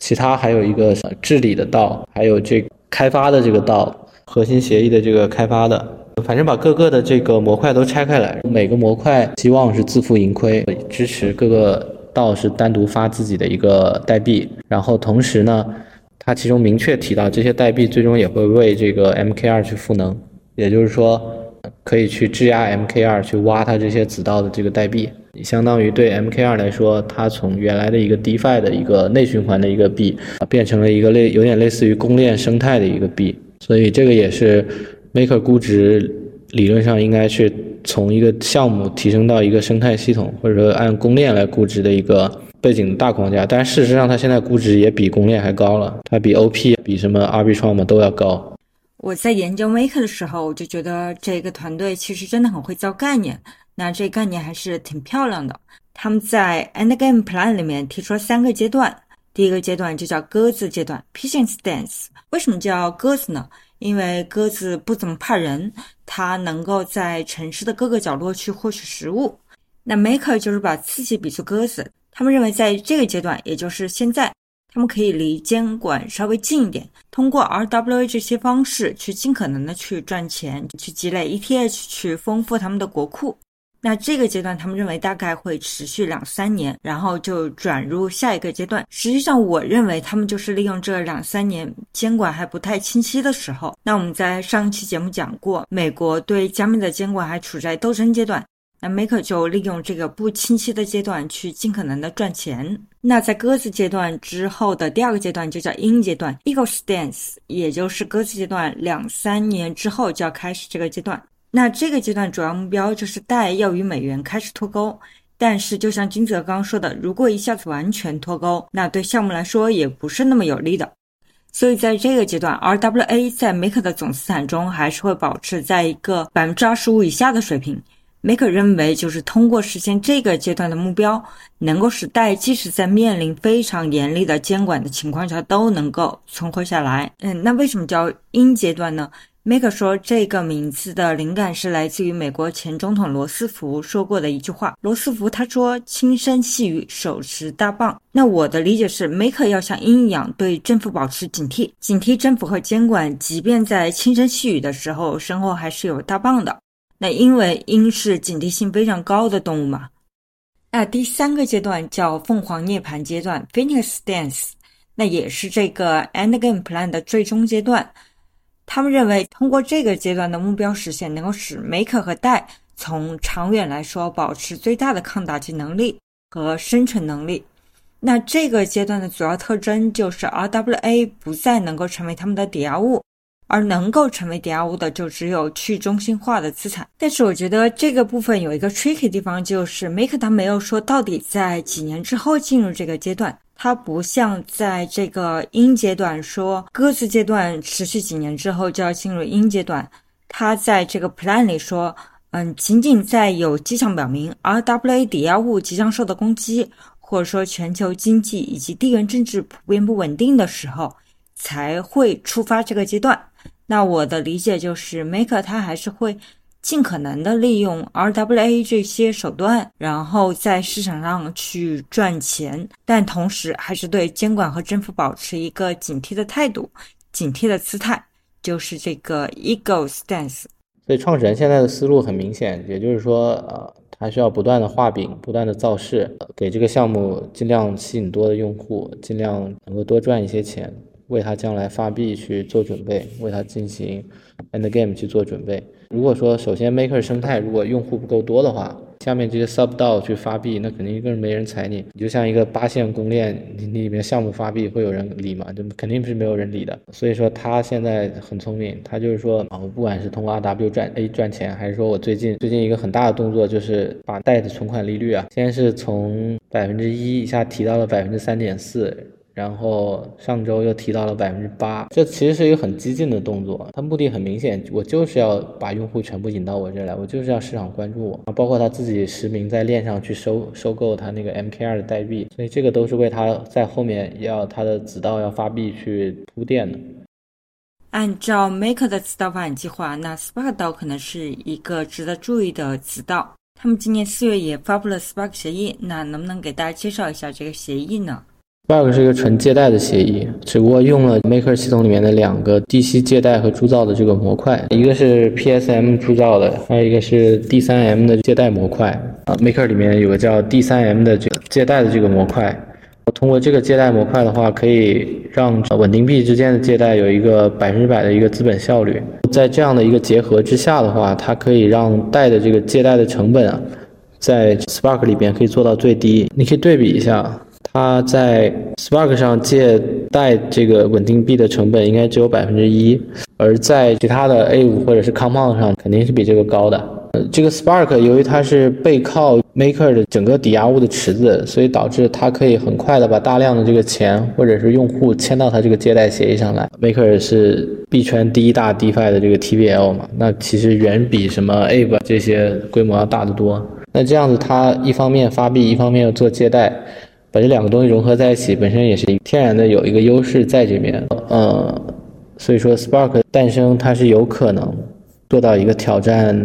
其他还有一个治理的道，还有这开发的这个道，核心协议的这个开发的，反正把各个的这个模块都拆开来，每个模块希望是自负盈亏，支持各个道是单独发自己的一个代币，然后同时呢，它其中明确提到这些代币最终也会为这个 MKR 去赋能，也就是说可以去质押 MKR 去挖它这些子道的这个代币。相当于对 MKR 来说，它从原来的一个 DeFi 的一个内循环的一个币，变成了一个类有点类似于公链生态的一个币，所以这个也是 Maker 估值理论上应该是从一个项目提升到一个生态系统，或者说按公链来估值的一个背景大框架。但事实上，它现在估值也比公链还高了，它比 OP、比什么 RB 创嘛都要高。我在研究 Maker 的时候，我就觉得这个团队其实真的很会造概念。那这概念还是挺漂亮的。他们在 Endgame Plan 里面提出了三个阶段，第一个阶段就叫鸽子阶段 （Pigeon Stance）。为什么叫鸽子呢？因为鸽子不怎么怕人，它能够在城市的各个角落去获取食物。那 Maker 就是把自己比作鸽子，他们认为在这个阶段，也就是现在，他们可以离监管稍微近一点，通过 RWA 这些方式去尽可能的去赚钱，去积累 ETH，去丰富他们的国库。那这个阶段，他们认为大概会持续两三年，然后就转入下一个阶段。实际上，我认为他们就是利用这两三年监管还不太清晰的时候。那我们在上一期节目讲过，美国对加密的监管还处在斗争阶段，那 Maker 就利用这个不清晰的阶段去尽可能的赚钱。那在鸽子阶段之后的第二个阶段就叫鹰阶段 （Eagle Stance），也就是鸽子阶段两三年之后就要开始这个阶段。那这个阶段主要目标就是贷要与美元开始脱钩，但是就像金泽刚说的，如果一下子完全脱钩，那对项目来说也不是那么有利的。所以在这个阶段，RWA 在 Maker 的总资产中还是会保持在一个百分之二十五以下的水平。Maker 认为，就是通过实现这个阶段的目标，能够使贷即使在面临非常严厉的监管的情况下都能够存活下来。嗯，那为什么叫阴阶段呢？Maker 说，这个名字的灵感是来自于美国前总统罗斯福说过的一句话。罗斯福他说：“轻声细语，手持大棒。”那我的理解是，Maker 要像鹰一样对政府保持警惕，警惕政府和监管，即便在轻声细语的时候，身后还是有大棒的。那因为鹰是警惕性非常高的动物嘛。那第三个阶段叫凤凰涅槃阶段 （Phoenix Dance），那也是这个 Endgame Plan 的最终阶段。他们认为，通过这个阶段的目标实现，能够使 Maker 和贷从长远来说保持最大的抗打击能力和生存能力。那这个阶段的主要特征就是 RWA 不再能够成为他们的抵押物，而能够成为抵押物的就只有去中心化的资产。但是我觉得这个部分有一个 tricky 地方，就是 Maker 他没有说到底在几年之后进入这个阶段。它不像在这个鹰阶段说鸽子阶段持续几年之后就要进入鹰阶段，它在这个 plan 里说，嗯，仅仅在有迹象表明 RWA 抵押物即将受到攻击，或者说全球经济以及地缘政治普遍不稳定的时候，才会触发这个阶段。那我的理解就是 Maker 它还是会。尽可能的利用 RWA 这些手段，然后在市场上去赚钱，但同时还是对监管和政府保持一个警惕的态度、警惕的姿态，就是这个 Eagle Stance。所以创始人现在的思路很明显，也就是说，呃，他需要不断的画饼，不断的造势，给这个项目尽量吸引多的用户，尽量能够多赚一些钱，为它将来发币去做准备，为它进行 end game 去做准备。如果说首先 Maker 生态如果用户不够多的话，下面这些 sub DAO 去发币，那肯定一个人没人踩你。你就像一个八线公链，你里面项目发币会有人理吗？就肯定是没有人理的。所以说他现在很聪明，他就是说啊，我不管是通过 RW 赚 A 赚钱，还是说我最近最近一个很大的动作就是把贷的存款利率啊，先是从百分之一一下提到了百分之三点四。然后上周又提到了百分之八，这其实是一个很激进的动作，它目的很明显，我就是要把用户全部引到我这来，我就是要市场关注我，包括他自己实名在链上去收收购他那个 MKR 的代币，所以这个都是为他在后面要他的子道要发币去铺垫的。按照 Maker 的子道发展计划，那 Spark 道可能是一个值得注意的子道。他们今年四月也发布了 Spark 协议，那能不能给大家介绍一下这个协议呢？Spark 是一个纯借贷的协议，只不过用了 Maker 系统里面的两个 DC 借贷和铸造的这个模块，一个是 PSM 铸造的，还有一个是 D3M 的借贷模块。啊，Maker 里面有个叫 D3M 的这个借贷的这个模块，通过这个借贷模块的话，可以让稳定币之间的借贷有一个百分之百的一个资本效率。在这样的一个结合之下的话，它可以让贷的这个借贷的成本啊，在 Spark 里边可以做到最低。你可以对比一下。它在 Spark 上借贷这个稳定币的成本应该只有百分之一，而在其他的 A 五或者是 Compound 上肯定是比这个高的。呃，这个 Spark 由于它是背靠 Maker 的整个抵押物的池子，所以导致它可以很快的把大量的这个钱或者是用户签到它这个借贷协议上来。Maker 是币圈第一大 DeFi 的这个 TVL 嘛，那其实远比什么 A 五这些规模要大得多。那这样子，它一方面发币，一方面又做借贷。把这两个东西融合在一起，本身也是天然的有一个优势在这边，呃，所以说 Spark 诞生它是有可能做到一个挑战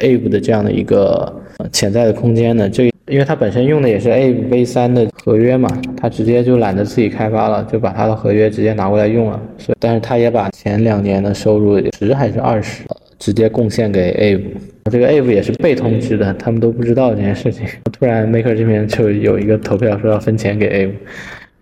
Aave 的这样的一个潜在的空间的。这因为它本身用的也是 Aave V 三的合约嘛，它直接就懒得自己开发了，就把它的合约直接拿过来用了。所以，但是它也把前两年的收入十还是二十。直接贡献给 A 五，这个 AVE 也是被通知的，他们都不知道这件事情。突然 Maker 这边就有一个投票说要分钱给 AVE，，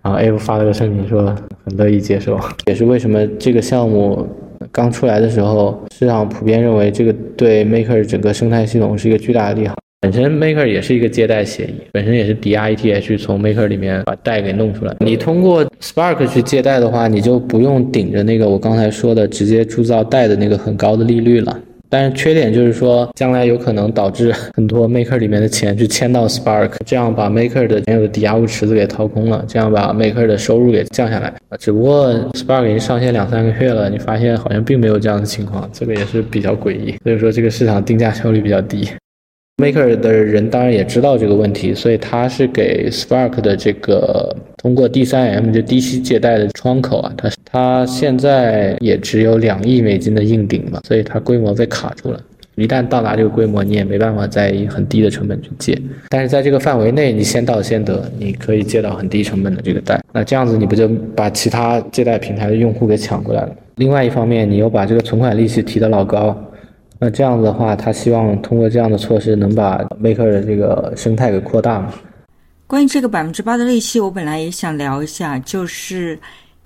然后 AVE 发了个声明说很乐意接受，也是为什么这个项目刚出来的时候，市场普遍认为这个对 Maker 整个生态系统是一个巨大的利好。本身 Maker 也是一个借贷协议，本身也是抵押 ETH 从 Maker 里面把贷给弄出来。你通过 Spark 去借贷的话，你就不用顶着那个我刚才说的直接铸造贷的那个很高的利率了。但是缺点就是说，将来有可能导致很多 Maker 里面的钱去迁到 Spark，这样把 Maker 的原有的抵押物池子给掏空了，这样把 Maker 的收入给降下来。只不过 Spark 已经上线两三个月了，你发现好像并没有这样的情况，这个也是比较诡异。所以说这个市场定价效率比较低。Maker 的人当然也知道这个问题，所以他是给 Spark 的这个通过 D3M 就低息借贷的窗口啊，他他现在也只有两亿美金的硬顶嘛，所以它规模被卡住了。一旦到达这个规模，你也没办法再以很低的成本去借。但是在这个范围内，你先到先得，你可以借到很低成本的这个贷。那这样子你不就把其他借贷平台的用户给抢过来了？另外一方面，你又把这个存款利息提得老高。那这样子的话，他希望通过这样的措施能把 Maker 的这个生态给扩大嘛？关于这个百分之八的利息，我本来也想聊一下，就是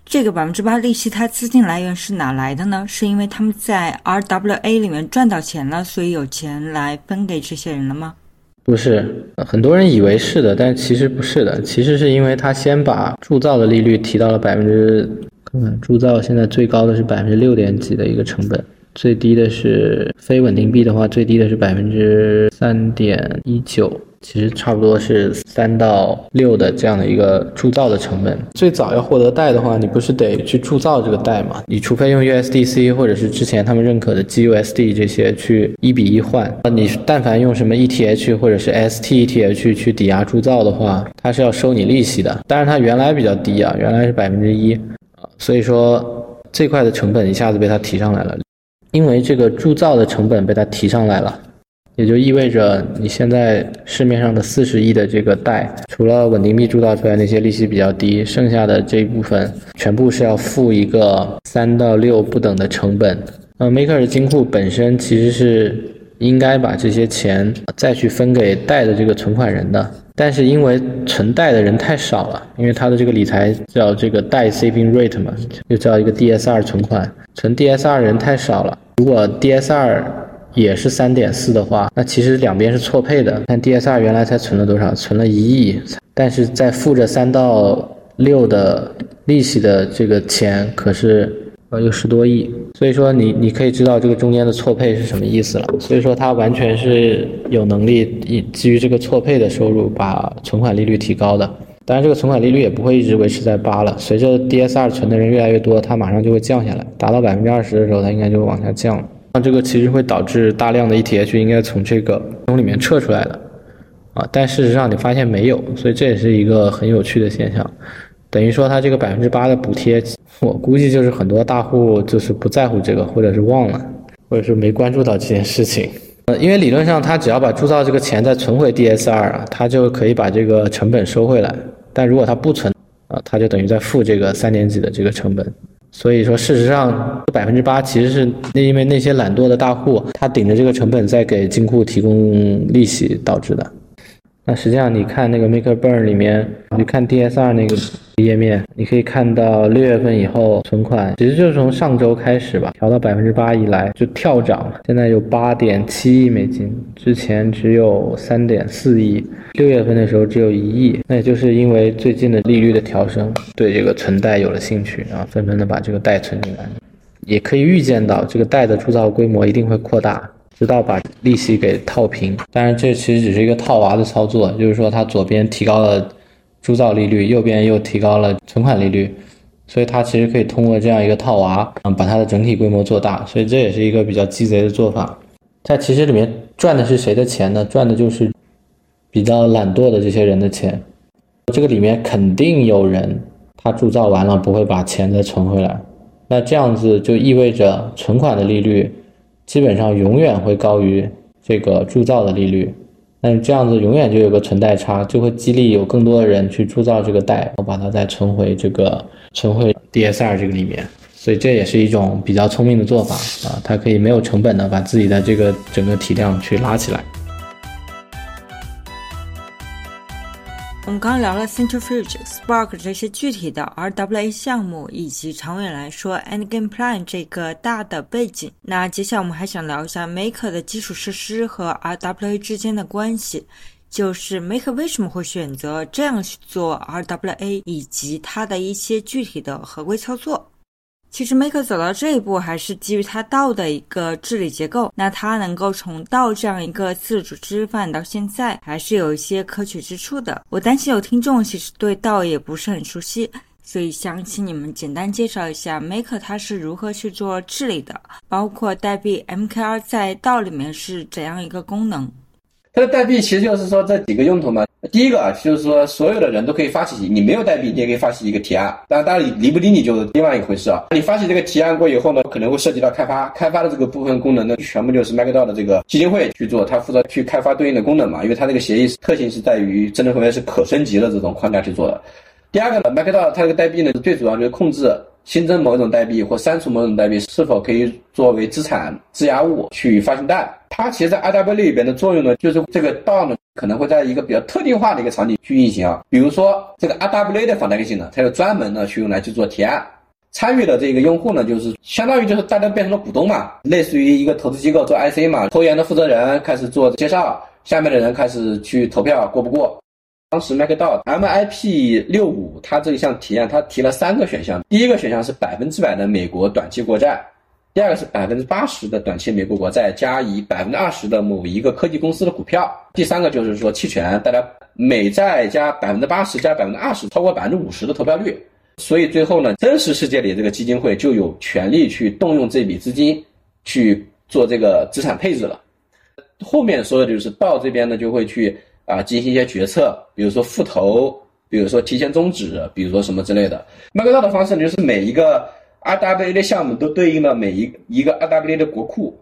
这个百分之八利息，它资金来源是哪来的呢？是因为他们在 RWA 里面赚到钱了，所以有钱来分给这些人了吗？不是，很多人以为是的，但其实不是的。其实是因为他先把铸造的利率提到了百分之，看看铸造现在最高的是百分之六点几的一个成本。最低的是非稳定币的话，最低的是百分之三点一九，其实差不多是三到六的这样的一个铸造的成本。最早要获得贷的话，你不是得去铸造这个贷吗？你除非用 USDC 或者是之前他们认可的 GUSD 这些去一比一换，你但凡用什么 ETH 或者是 STETH 去抵押铸造的话，它是要收你利息的。当然它原来比较低啊，原来是百分之一啊，所以说这块的成本一下子被它提上来了。因为这个铸造的成本被它提上来了，也就意味着你现在市面上的四十亿的这个贷，除了稳定币铸造出来那些利息比较低，剩下的这一部分全部是要付一个三到六不等的成本。呃，Maker 的金库本身其实是应该把这些钱再去分给贷的这个存款人的。但是因为存贷的人太少了，因为他的这个理财叫这个贷 saving rate 嘛，又叫一个 DSR 存款，存 DSR 人太少了。如果 DSR 也是三点四的话，那其实两边是错配的。看 DSR 原来才存了多少？存了一亿，但是在付着三到六的利息的这个钱，可是呃有十多亿。所以说你你可以知道这个中间的错配是什么意思了。所以说它完全是有能力以基于这个错配的收入把存款利率提高的。当然这个存款利率也不会一直维持在八了，随着 DSR 存的人越来越多，它马上就会降下来，达到百分之二十的时候，它应该就会往下降了。那这个其实会导致大量的 ETH 应该从这个从里面撤出来的，啊，但事实上你发现没有，所以这也是一个很有趣的现象。等于说它这个百分之八的补贴，我估计就是很多大户就是不在乎这个，或者是忘了，或者是没关注到这件事情。呃，因为理论上他只要把铸造这个钱再存回 DSR 啊，他就可以把这个成本收回来。但如果他不存啊，他就等于在付这个三点几的这个成本。所以说，事实上，百分之八其实是那因为那些懒惰的大户，他顶着这个成本在给金库提供利息导致的。那实际上，你看那个 Maker Burn 里面，你看 DSR 那个页面，你可以看到六月份以后存款，其实就是从上周开始吧，调到百分之八以来就跳涨了，现在有八点七亿美金，之前只有三点四亿，六月份的时候只有一亿，那也就是因为最近的利率的调升，对这个存贷有了兴趣，然后纷纷的把这个贷存进来，也可以预见到这个贷的铸造规模一定会扩大。直到把利息给套平，当然这其实只是一个套娃的操作，就是说它左边提高了铸造利率，右边又提高了存款利率，所以它其实可以通过这样一个套娃，嗯，把它的整体规模做大，所以这也是一个比较鸡贼的做法。在其实里面赚的是谁的钱呢？赚的就是比较懒惰的这些人的钱。这个里面肯定有人他铸造完了不会把钱再存回来，那这样子就意味着存款的利率。基本上永远会高于这个铸造的利率，但是这样子永远就有个存贷差，就会激励有更多的人去铸造这个贷，我把它再存回这个存回 DSR 这个里面，所以这也是一种比较聪明的做法啊，它可以没有成本的把自己的这个整个体量去拉起来。我们刚聊了 Centrifuge、Spark 这些具体的 RWA 项目，以及长远来说 Endgame Plan 这个大的背景。那接下来我们还想聊一下 Maker 的基础设施和 RWA 之间的关系，就是 Maker 为什么会选择这样去做 RWA，以及它的一些具体的合规操作。其实，Maker 走到这一步还是基于它道的一个治理结构。那它能够从道这样一个自主知识发展到现在，还是有一些可取之处的。我担心有听众其实对道也不是很熟悉，所以想请你们简单介绍一下 Maker 它是如何去做治理的，包括代币 MKR 在道里面是怎样一个功能。它的代币其实就是说这几个用途嘛。第一个啊，就是说所有的人都可以发起，你没有代币，你也可以发起一个提案。当然，当然离不离你就是另外一回事啊。你发起这个提案过以后呢，可能会涉及到开发，开发的这个部分功能呢，全部就是 MakerDAO 的这个基金会去做，他负责去开发对应的功能嘛。因为它这个协议特性是在于真正合约是可升级的这种框架去做的。第二个呢，MakerDAO 它这个代币呢，最主要就是控制。新增某一种代币或删除某种代币是否可以作为资产质押物去发行贷？它其实，在 RWA 里边的作用呢，就是这个 DAO 呢可能会在一个比较特定化的一个场景去运行啊。比如说，这个 RWA 的访贷性呢，它有专门呢去用来去做提案。参与的这个用户呢，就是相当于就是大家变成了股东嘛，类似于一个投资机构做 IC 嘛，投研的负责人开始做介绍，下面的人开始去投票过不过。当时 MakerDAO MIP 六五，它这一项提案，它提了三个选项。第一个选项是百分之百的美国短期国债，第二个是百分之八十的短期美国国债加以百分之二十的某一个科技公司的股票，第三个就是说期权，大家美债加百分之八十加百分之二十，超过百分之五十的投票率。所以最后呢，真实世界里这个基金会就有权利去动用这笔资金去做这个资产配置了。后面说的就是到这边呢就会去。啊，进行一些决策，比如说复投，比如说提前终止，比如说什么之类的。麦克道的方式呢，就是每一个 RWA 的项目都对应了每一一个 RWA 的国库。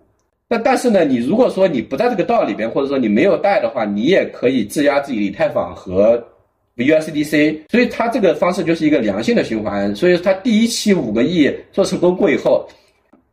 那但是呢，你如果说你不在这个道里边，或者说你没有带的话，你也可以质押自己以太坊和 USDC。所以它这个方式就是一个良性的循环。所以它第一期五个亿做成功过以后，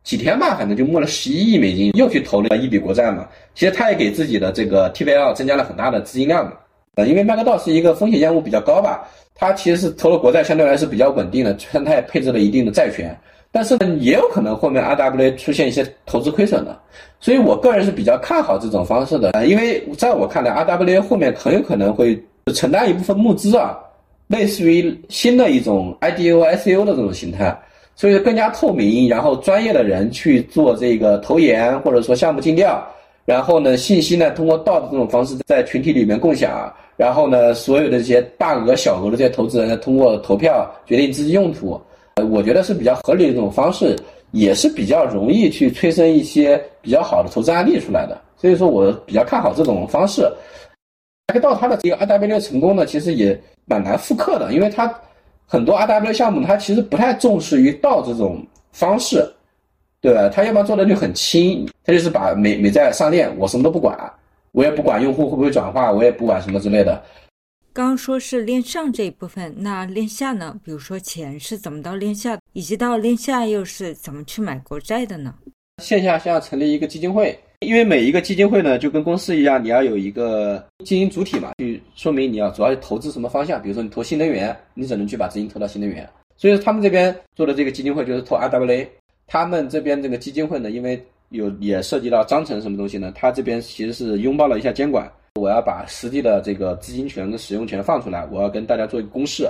几天吧，反正就募了十一亿美金，又去投了一笔国债嘛。其实他也给自己的这个 TVL 增加了很大的资金量嘛。呃，因为麦克道是一个风险厌恶比较高吧，他其实是投了国债，相对来说比较稳定的，虽然他也配置了一定的债权，但是呢，也有可能后面 RWA 出现一些投资亏损的。所以我个人是比较看好这种方式的，呃，因为在我看来，RWA 后面很有可能会承担一部分募资啊，类似于新的一种 IDO、ICO 的这种形态。所以更加透明，然后专业的人去做这个投研或者说项目尽调，然后呢信息呢通过道的这种方式在群体里面共享，然后呢所有的这些大额小额的这些投资人呢通过投票决定资金用途，呃我觉得是比较合理的这种方式，也是比较容易去催生一些比较好的投资案例出来的，所以说我比较看好这种方式。麦克道它的这个 RWA 成功呢，其实也蛮难复刻的，因为它。很多 RWA 项目，它其实不太重视于道这种方式，对吧？它要不然做的就很轻，它就是把美美债上链，我什么都不管，我也不管用户会不会转化，我也不管什么之类的。刚刚说是链上这一部分，那链下呢？比如说钱是怎么到链下，以及到链下又是怎么去买国债的呢？线下先要成立一个基金会。因为每一个基金会呢，就跟公司一样，你要有一个经营主体嘛，去说明你要主要投资什么方向。比如说你投新能源，你只能去把资金投到新能源。所以说他们这边做的这个基金会就是投 RWA。他们这边这个基金会呢，因为有也涉及到章程什么东西呢，他这边其实是拥抱了一下监管。我要把实际的这个资金权跟使用权放出来，我要跟大家做一个公示。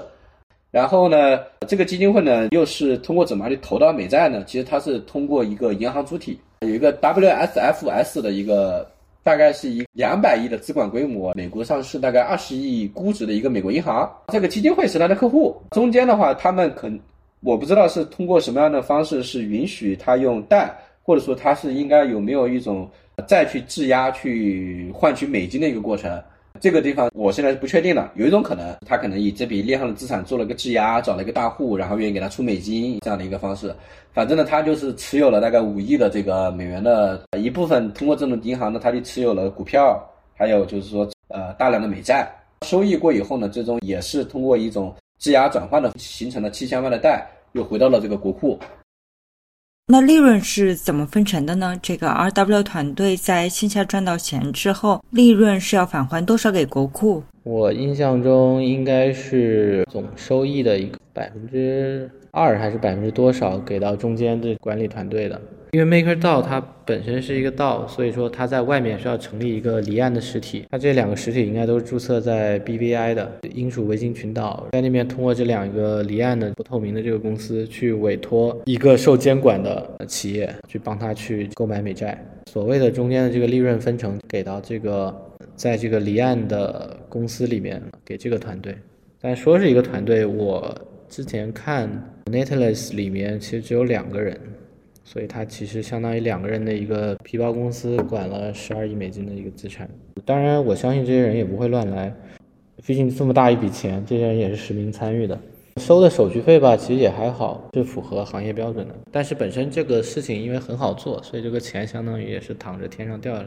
然后呢，这个基金会呢，又是通过怎么去投到美债呢？其实它是通过一个银行主体。有一个 WSFS 的一个，大概是一两百亿的资管规模，美国上市大概二十亿估值的一个美国银行，这个基金会是他的客户。中间的话，他们肯，我不知道是通过什么样的方式是允许他用贷，或者说他是应该有没有一种再去质押去换取美金的一个过程。这个地方我现在是不确定的，有一种可能，他可能以这笔链上的资产做了个质押，找了一个大户，然后愿意给他出美金这样的一个方式。反正呢，他就是持有了大概五亿的这个美元的一部分，通过这种银行呢，他就持有了股票，还有就是说呃大量的美债，收益过以后呢，最终也是通过一种质押转换的形成了七千万的贷，又回到了这个国库。那利润是怎么分成的呢？这个 RW 团队在线下赚到钱之后，利润是要返还多少给国库？我印象中应该是总收益的一个百分之二还是百分之多少给到中间的管理团队的。因为 MakerDAO 它本身是一个 DAO，所以说它在外面是要成立一个离岸的实体。它这两个实体应该都是注册在 BVI 的英属维京群岛，在那边通过这两个离岸的不透明的这个公司去委托一个受监管的企业去帮他去购买美债。所谓的中间的这个利润分成给到这个在这个离岸的公司里面给这个团队。但说是一个团队，我之前看 Netless 里面其实只有两个人。所以它其实相当于两个人的一个皮包公司，管了十二亿美金的一个资产。当然，我相信这些人也不会乱来，毕竟这么大一笔钱，这些人也是实名参与的。收的手续费吧，其实也还好，是符合行业标准的。但是本身这个事情因为很好做，所以这个钱相当于也是躺着天上掉下来。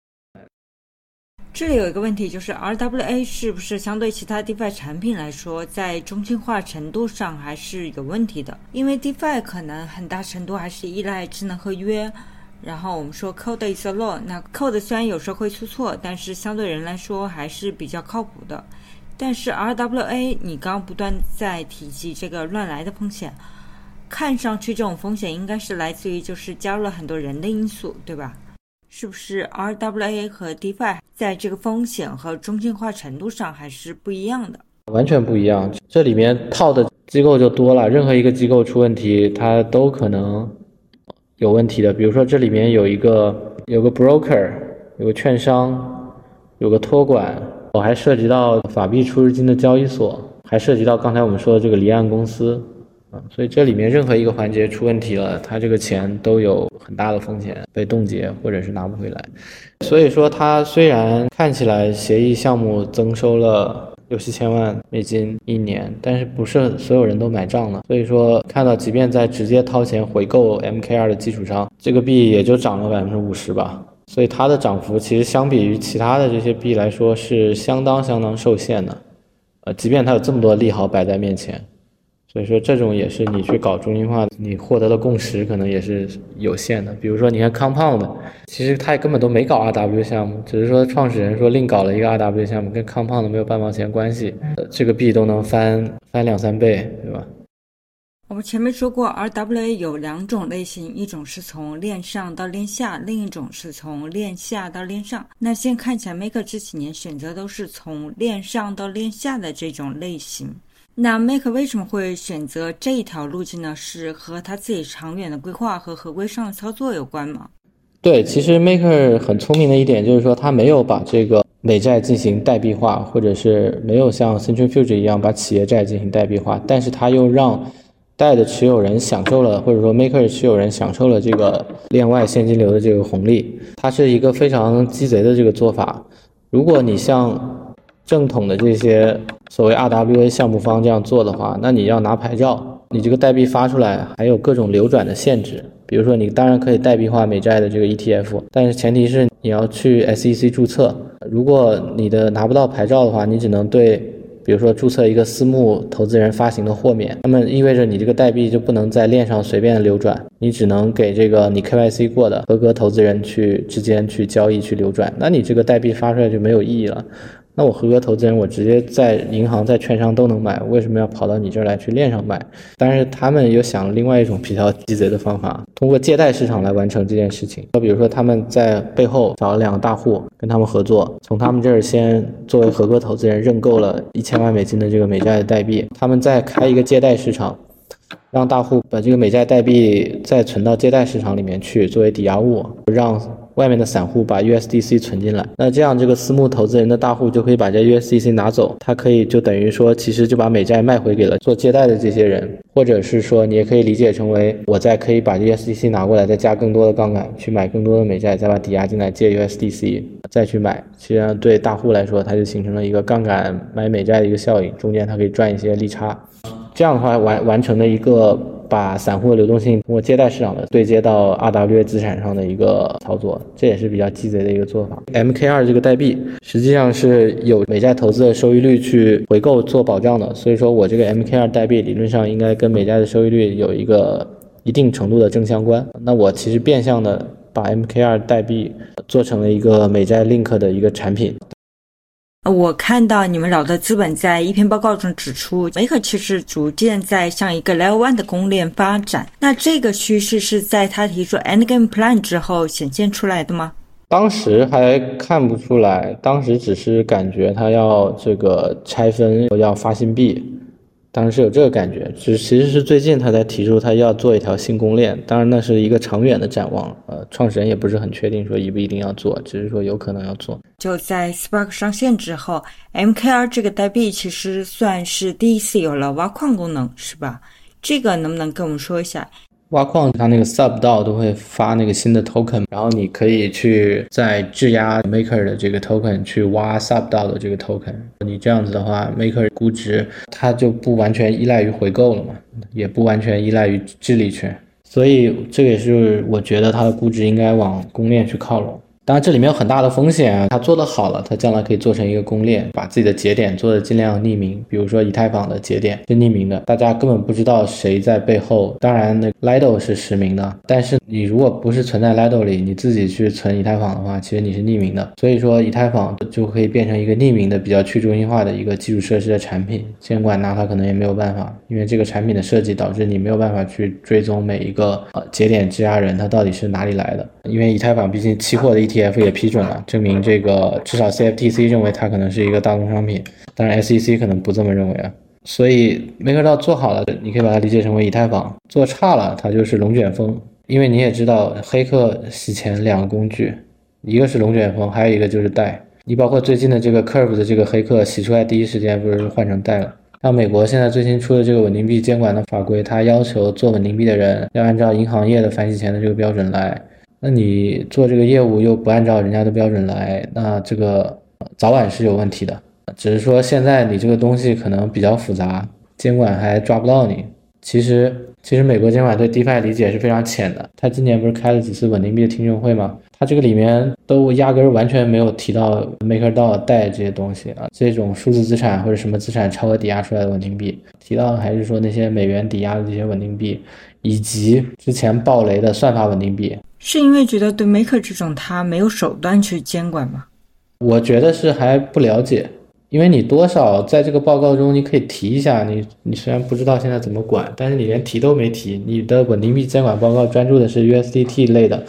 这里有一个问题，就是 RWA 是不是相对其他 DeFi 产品来说，在中心化程度上还是有问题的？因为 DeFi 可能很大程度还是依赖智能合约。然后我们说 Code is a law，那 Code 虽然有时候会出错，但是相对人来说还是比较靠谱的。但是 RWA，你刚刚不断在提及这个乱来的风险，看上去这种风险应该是来自于就是加入了很多人的因素，对吧？是不是 RWA 和 DeFi 在这个风险和中心化程度上还是不一样的？完全不一样，这里面套的机构就多了，任何一个机构出问题，它都可能有问题的。比如说这里面有一个有个 broker，有个券商，有个托管，我还涉及到法币出入金的交易所，还涉及到刚才我们说的这个离岸公司。所以这里面任何一个环节出问题了，他这个钱都有很大的风险被冻结或者是拿不回来。所以说，它虽然看起来协议项目增收了六七千万美金一年，但是不是所有人都买账了。所以说，看到即便在直接掏钱回购 MKR 的基础上，这个币也就涨了百分之五十吧。所以它的涨幅其实相比于其他的这些币来说是相当相当受限的。呃，即便它有这么多利好摆在面前。所以说这种也是你去搞中心化，你获得的共识可能也是有限的。比如说你看 Compound，其实他根本都没搞 RW 项目，只是说创始人说另搞了一个 RW 项目，跟 Compound 没有半毛钱关系，这个币都能翻翻两三倍，对吧？我们前面说过，RWA 有两种类型，一种是从链上到链下，另一种是从链下到链上。那现在看起来，Maker 这几年选择都是从链上到链下的这种类型。那 Maker 为什么会选择这一条路径呢？是和他自己长远的规划和合规上的操作有关吗？对，其实 Maker 很聪明的一点就是说，他没有把这个美债进行代币化，或者是没有像 Centrifuge 一样把企业债进行代币化，但是他又让贷的持有人享受了，或者说 Maker 持有人享受了这个链外现金流的这个红利，它是一个非常鸡贼的这个做法。如果你像正统的这些所谓 RWA 项目方这样做的话，那你要拿牌照，你这个代币发出来还有各种流转的限制。比如说，你当然可以代币化美债的这个 ETF，但是前提是你要去 SEC 注册。如果你的拿不到牌照的话，你只能对。比如说注册一个私募投资人发行的豁免，那么意味着你这个代币就不能在链上随便流转，你只能给这个你 KYC 过的合格投资人去之间去交易去流转，那你这个代币发出来就没有意义了。那我合格投资人，我直接在银行、在券商都能买，为什么要跑到你这儿来去链上买？但是他们又想了另外一种比较鸡贼的方法，通过借贷市场来完成这件事情。就比如说他们在背后找了两个大户，跟他们合作，从他们这儿先作为合格投资人认购了一千万美金的这个美债的代币，他们再开一个借贷市场，让大户把这个美债代币再存到借贷市场里面去作为抵押物，让。外面的散户把 USDC 存进来，那这样这个私募投资人的大户就可以把这 USDC 拿走，他可以就等于说，其实就把美债卖回给了做借贷的这些人，或者是说，你也可以理解成为，我再可以把 USDC 拿过来，再加更多的杠杆去买更多的美债，再把抵押进来借 USDC 再去买，实际上对大户来说，它就形成了一个杠杆买美债的一个效应，中间它可以赚一些利差，这样的话完完成了一个。把散户的流动性通过借贷市场的对接到 RW 资产上的一个操作，这也是比较鸡贼的一个做法。MK2 这个代币实际上是有美债投资的收益率去回购做保障的，所以说我这个 MK2 代币理论上应该跟美债的收益率有一个一定程度的正相关。那我其实变相的把 MK2 代币做成了一个美债 link 的一个产品。我看到你们老的资本在一篇报告中指出，梅克其实逐渐在向一个 Level One 的公链发展。那这个趋势是在他提出 Endgame Plan 之后显现出来的吗？当时还看不出来，当时只是感觉他要这个拆分，要发新币。当时是有这个感觉，就是其实是最近他才提出他要做一条新公链，当然那是一个长远的展望，呃，创始人也不是很确定说一不一定要做，只是说有可能要做。就在 Spark 上线之后，MKR 这个代币其实算是第一次有了挖矿功能，是吧？这个能不能跟我们说一下？挖矿，它那个 Sub 道都会发那个新的 Token，然后你可以去在质押 Maker 的这个 Token 去挖 Sub 道的这个 Token。你这样子的话，Maker 估值它就不完全依赖于回购了嘛，也不完全依赖于治理权，所以这个也是我觉得它的估值应该往公链去靠拢。当然，这里面有很大的风险啊。它做得好了，它将来可以做成一个公链，把自己的节点做的尽量匿名。比如说以太坊的节点是匿名的，大家根本不知道谁在背后。当然，那 Lido 是实名的，但是你如果不是存在 Lido 里，你自己去存以太坊的话，其实你是匿名的。所以说，以太坊就可以变成一个匿名的、比较去中心化的一个基础设施的产品。监管拿它可能也没有办法，因为这个产品的设计导致你没有办法去追踪每一个呃节点质押人他到底是哪里来的。因为以太坊毕竟期货的一 ETF 也批准了，证明这个至少 CFTC 认为它可能是一个大宗商品，当然 SEC 可能不这么认为啊。所以 MakerDAO 做好了，你可以把它理解成为以太坊；做差了，它就是龙卷风。因为你也知道，黑客洗钱两个工具，一个是龙卷风，还有一个就是贷。你包括最近的这个 Curve 的这个黑客洗出来第一时间不是换成贷了？像美国现在最新出的这个稳定币监管的法规，它要求做稳定币的人要按照银行业的反洗钱的这个标准来。那你做这个业务又不按照人家的标准来，那这个早晚是有问题的。只是说现在你这个东西可能比较复杂，监管还抓不到你。其实其实美国监管对 DeFi 理解是非常浅的。他今年不是开了几次稳定币的听证会吗？他这个里面都压根儿完全没有提到 MakerDAO 带这些东西啊，这种数字资产或者什么资产超额抵押出来的稳定币，提到的还是说那些美元抵押的这些稳定币，以及之前爆雷的算法稳定币。是因为觉得对 Maker 这种他没有手段去监管吗？我觉得是还不了解。因为你多少在这个报告中，你可以提一下，你你虽然不知道现在怎么管，但是你连提都没提。你的稳定币监管报告专注的是 USDT 类的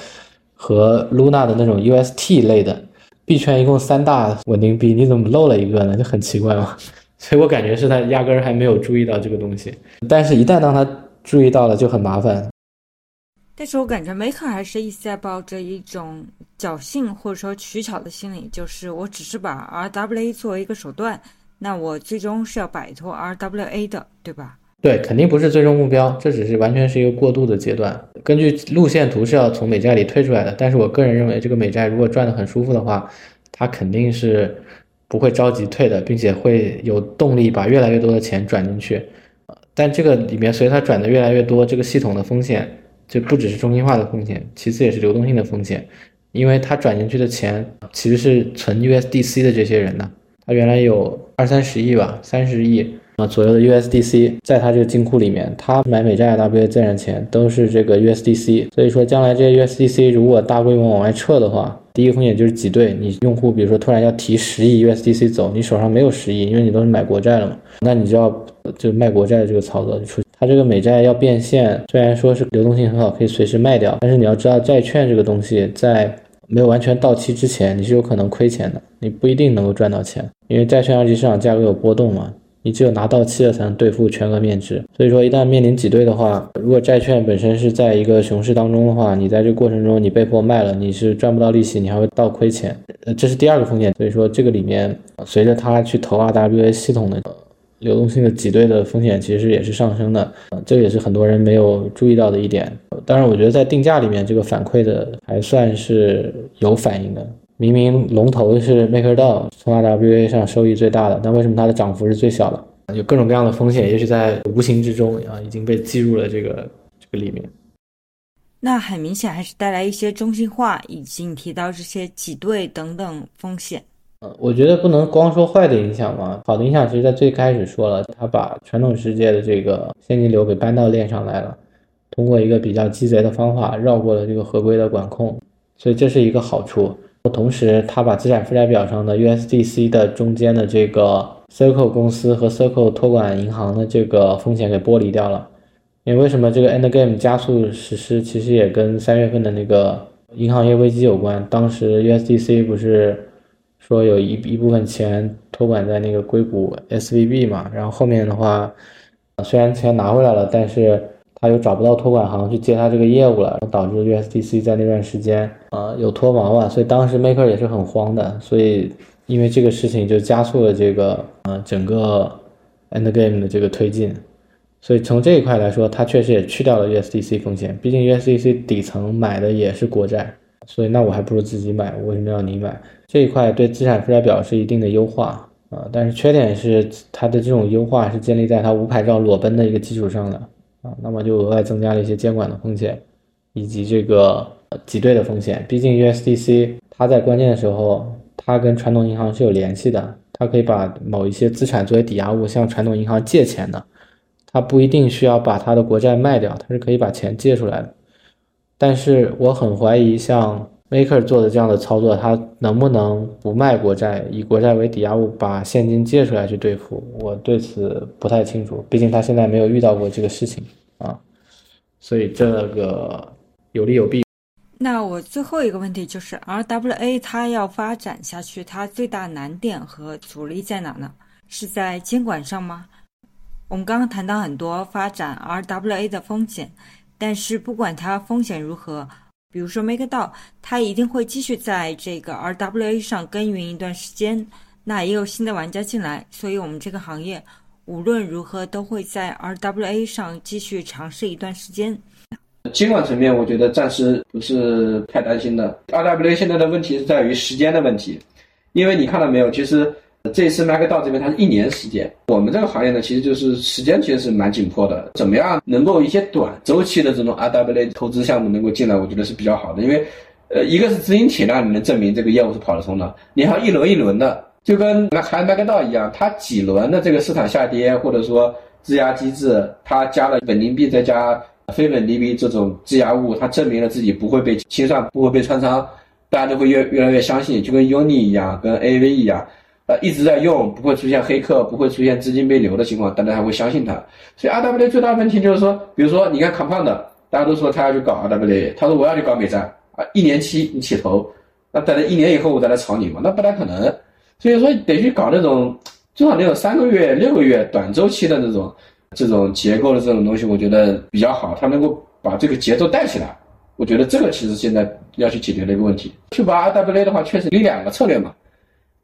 和 Luna 的那种 UST 类的币圈，一共三大稳定币，你怎么漏了一个呢？就很奇怪嘛。所以我感觉是他压根儿还没有注意到这个东西，但是一旦当他注意到了，就很麻烦。但是我感觉 Maker 还是一直在抱着一种侥幸或者说取巧的心理，就是我只是把 RWA 作为一个手段，那我最终是要摆脱 RWA 的，对吧？对，肯定不是最终目标，这只是完全是一个过渡的阶段。根据路线图是要从美债里退出来的，但是我个人认为，这个美债如果赚得很舒服的话，它肯定是不会着急退的，并且会有动力把越来越多的钱转进去。但这个里面随它转的越来越多，这个系统的风险。就不只是中心化的风险，其次也是流动性的风险，因为他转进去的钱其实是存 USDC 的这些人呢，他原来有二三十亿吧，三十亿啊左右的 USDC 在他这个金库里面，他买美债 RWA 再赚钱都是这个 USDC，所以说将来这些 USDC 如果大规模往外撤的话，第一个风险就是挤兑，你用户比如说突然要提十亿 USDC 走，你手上没有十亿，因为你都是买国债了嘛，那你就要就卖国债的这个操作就出。它这个美债要变现，虽然说是流动性很好，可以随时卖掉，但是你要知道，债券这个东西在没有完全到期之前，你是有可能亏钱的，你不一定能够赚到钱，因为债券二级市场价格有波动嘛，你只有拿到期了才能兑付全额面值。所以说，一旦面临挤兑的话，如果债券本身是在一个熊市当中的话，你在这个过程中你被迫卖了，你是赚不到利息，你还会倒亏钱，呃，这是第二个风险。所以说，这个里面随着它去投 RWA 系统的。流动性的挤兑的风险其实也是上升的，呃，这也是很多人没有注意到的一点。当然，我觉得在定价里面，这个反馈的还算是有反应的。明明龙头是 MakerDAO，从 RWA 上收益最大的，但为什么它的涨幅是最小的？有各种各样的风险，也许在无形之中啊已经被计入了这个这个里面。那很明显还是带来一些中心化，以及你提到这些挤兑等等风险。呃，我觉得不能光说坏的影响嘛，好的影响其实在最开始说了，他把传统世界的这个现金流给搬到链上来了，通过一个比较鸡贼的方法绕过了这个合规的管控，所以这是一个好处。同时，他把资产负债表上的 USDC 的中间的这个 Circle 公司和 Circle 托管银行的这个风险给剥离掉了。因为为什么这个 Endgame 加速实施，其实也跟三月份的那个银行业危机有关。当时 USDC 不是。说有一一部分钱托管在那个硅谷 SVB 嘛，然后后面的话，虽然钱拿回来了，但是他又找不到托管行去接他这个业务了，导致 USDC 在那段时间啊有脱毛吧，所以当时 Maker 也是很慌的，所以因为这个事情就加速了这个呃整个 Endgame 的这个推进，所以从这一块来说，它确实也去掉了 USDC 风险，毕竟 USDC 底层买的也是国债，所以那我还不如自己买，我为什么要你买？这一块对资产负债表是一定的优化啊，但是缺点是它的这种优化是建立在它无牌照裸奔的一个基础上的啊，那么就额外增加了一些监管的风险，以及这个挤兑的风险。毕竟 USDC 它在关键的时候，它跟传统银行是有联系的，它可以把某一些资产作为抵押物向传统银行借钱的，它不一定需要把它的国债卖掉，它是可以把钱借出来的。但是我很怀疑像。Maker 做的这样的操作，他能不能不卖国债，以国债为抵押物把现金借出来去兑付？我对此不太清楚，毕竟他现在没有遇到过这个事情啊，所以这个有利有弊。那我最后一个问题就是，RWA 它要发展下去，它最大难点和阻力在哪呢？是在监管上吗？我们刚刚谈到很多发展 RWA 的风险，但是不管它风险如何。比如说，MakerDAO，它一定会继续在这个 RWA 上耕耘一段时间。那也有新的玩家进来，所以我们这个行业无论如何都会在 RWA 上继续尝试一段时间。监管层面，我觉得暂时不是太担心的。RWA 现在的问题是在于时间的问题，因为你看到没有，其实这次 MakerDAO 这边它是一年时间，我们这个行业呢，其实就是时间其实是蛮紧迫的。怎么样能够一些短周期的这种 RWA 投资项目能够进来，我觉得是比较好的。因为，呃，一个是资金体量，你能证明这个业务是跑得通的。你还一轮一轮的，就跟那还 MakerDAO 一样，它几轮的这个市场下跌，或者说质押机制，它加了稳定币再加非稳定币这种质押物，它证明了自己不会被清算，不会被穿仓，大家都会越越来越相信，就跟 Uni 一样，跟 AV 一样。呃，一直在用，不会出现黑客，不会出现资金被流的情况，大家还会相信它。所以 RWA 最大的问题就是说，比如说你看 Compound，大家都说他要去搞 RWA，他说我要去搞美债啊，一年期你起投，那等到一年以后我再来炒你嘛，那不太可能。所以说得去搞那种最好那种三个月、六个月短周期的那种这种结构的这种东西，我觉得比较好，它能够把这个节奏带起来。我觉得这个其实现在要去解决的一个问题。去玩 RWA 的话，确实有两个策略嘛。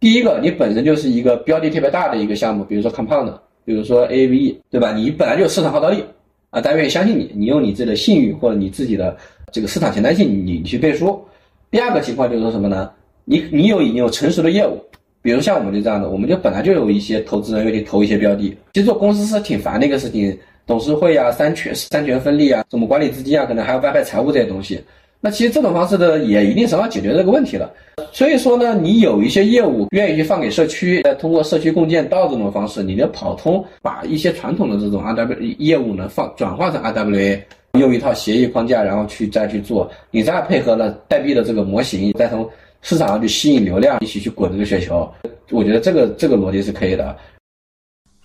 第一个，你本身就是一个标的特别大的一个项目，比如说 Compound，比如说 AAVE，对吧？你本来就有市场号召力啊，大家愿意相信你，你用你自己的信誉或者你自己的这个市场前瞻性，你去背书。第二个情况就是说什么呢？你你有已经有成熟的业务，比如像我们就这样的，我们就本来就有一些投资人愿意投一些标的。其实做公司是挺烦的一个事情，董事会啊、三权三权分立啊、怎么管理资金啊，可能还要外派财务这些东西。那其实这种方式的也一定程度上解决这个问题了。所以说呢，你有一些业务愿意去放给社区，再通过社区共建到这种方式，你就跑通，把一些传统的这种 RW 业务呢放转化成 RWA，用一套协议框架，然后去再去做，你再配合了代币的这个模型，再从市场上去吸引流量，一起去滚这个雪球。我觉得这个这个逻辑是可以的。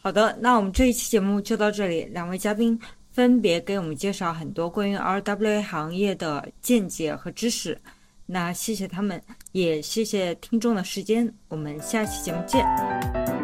好的，那我们这一期节目就到这里，两位嘉宾。分别给我们介绍很多关于 RWA 行业的见解和知识，那谢谢他们，也谢谢听众的时间，我们下期节目见。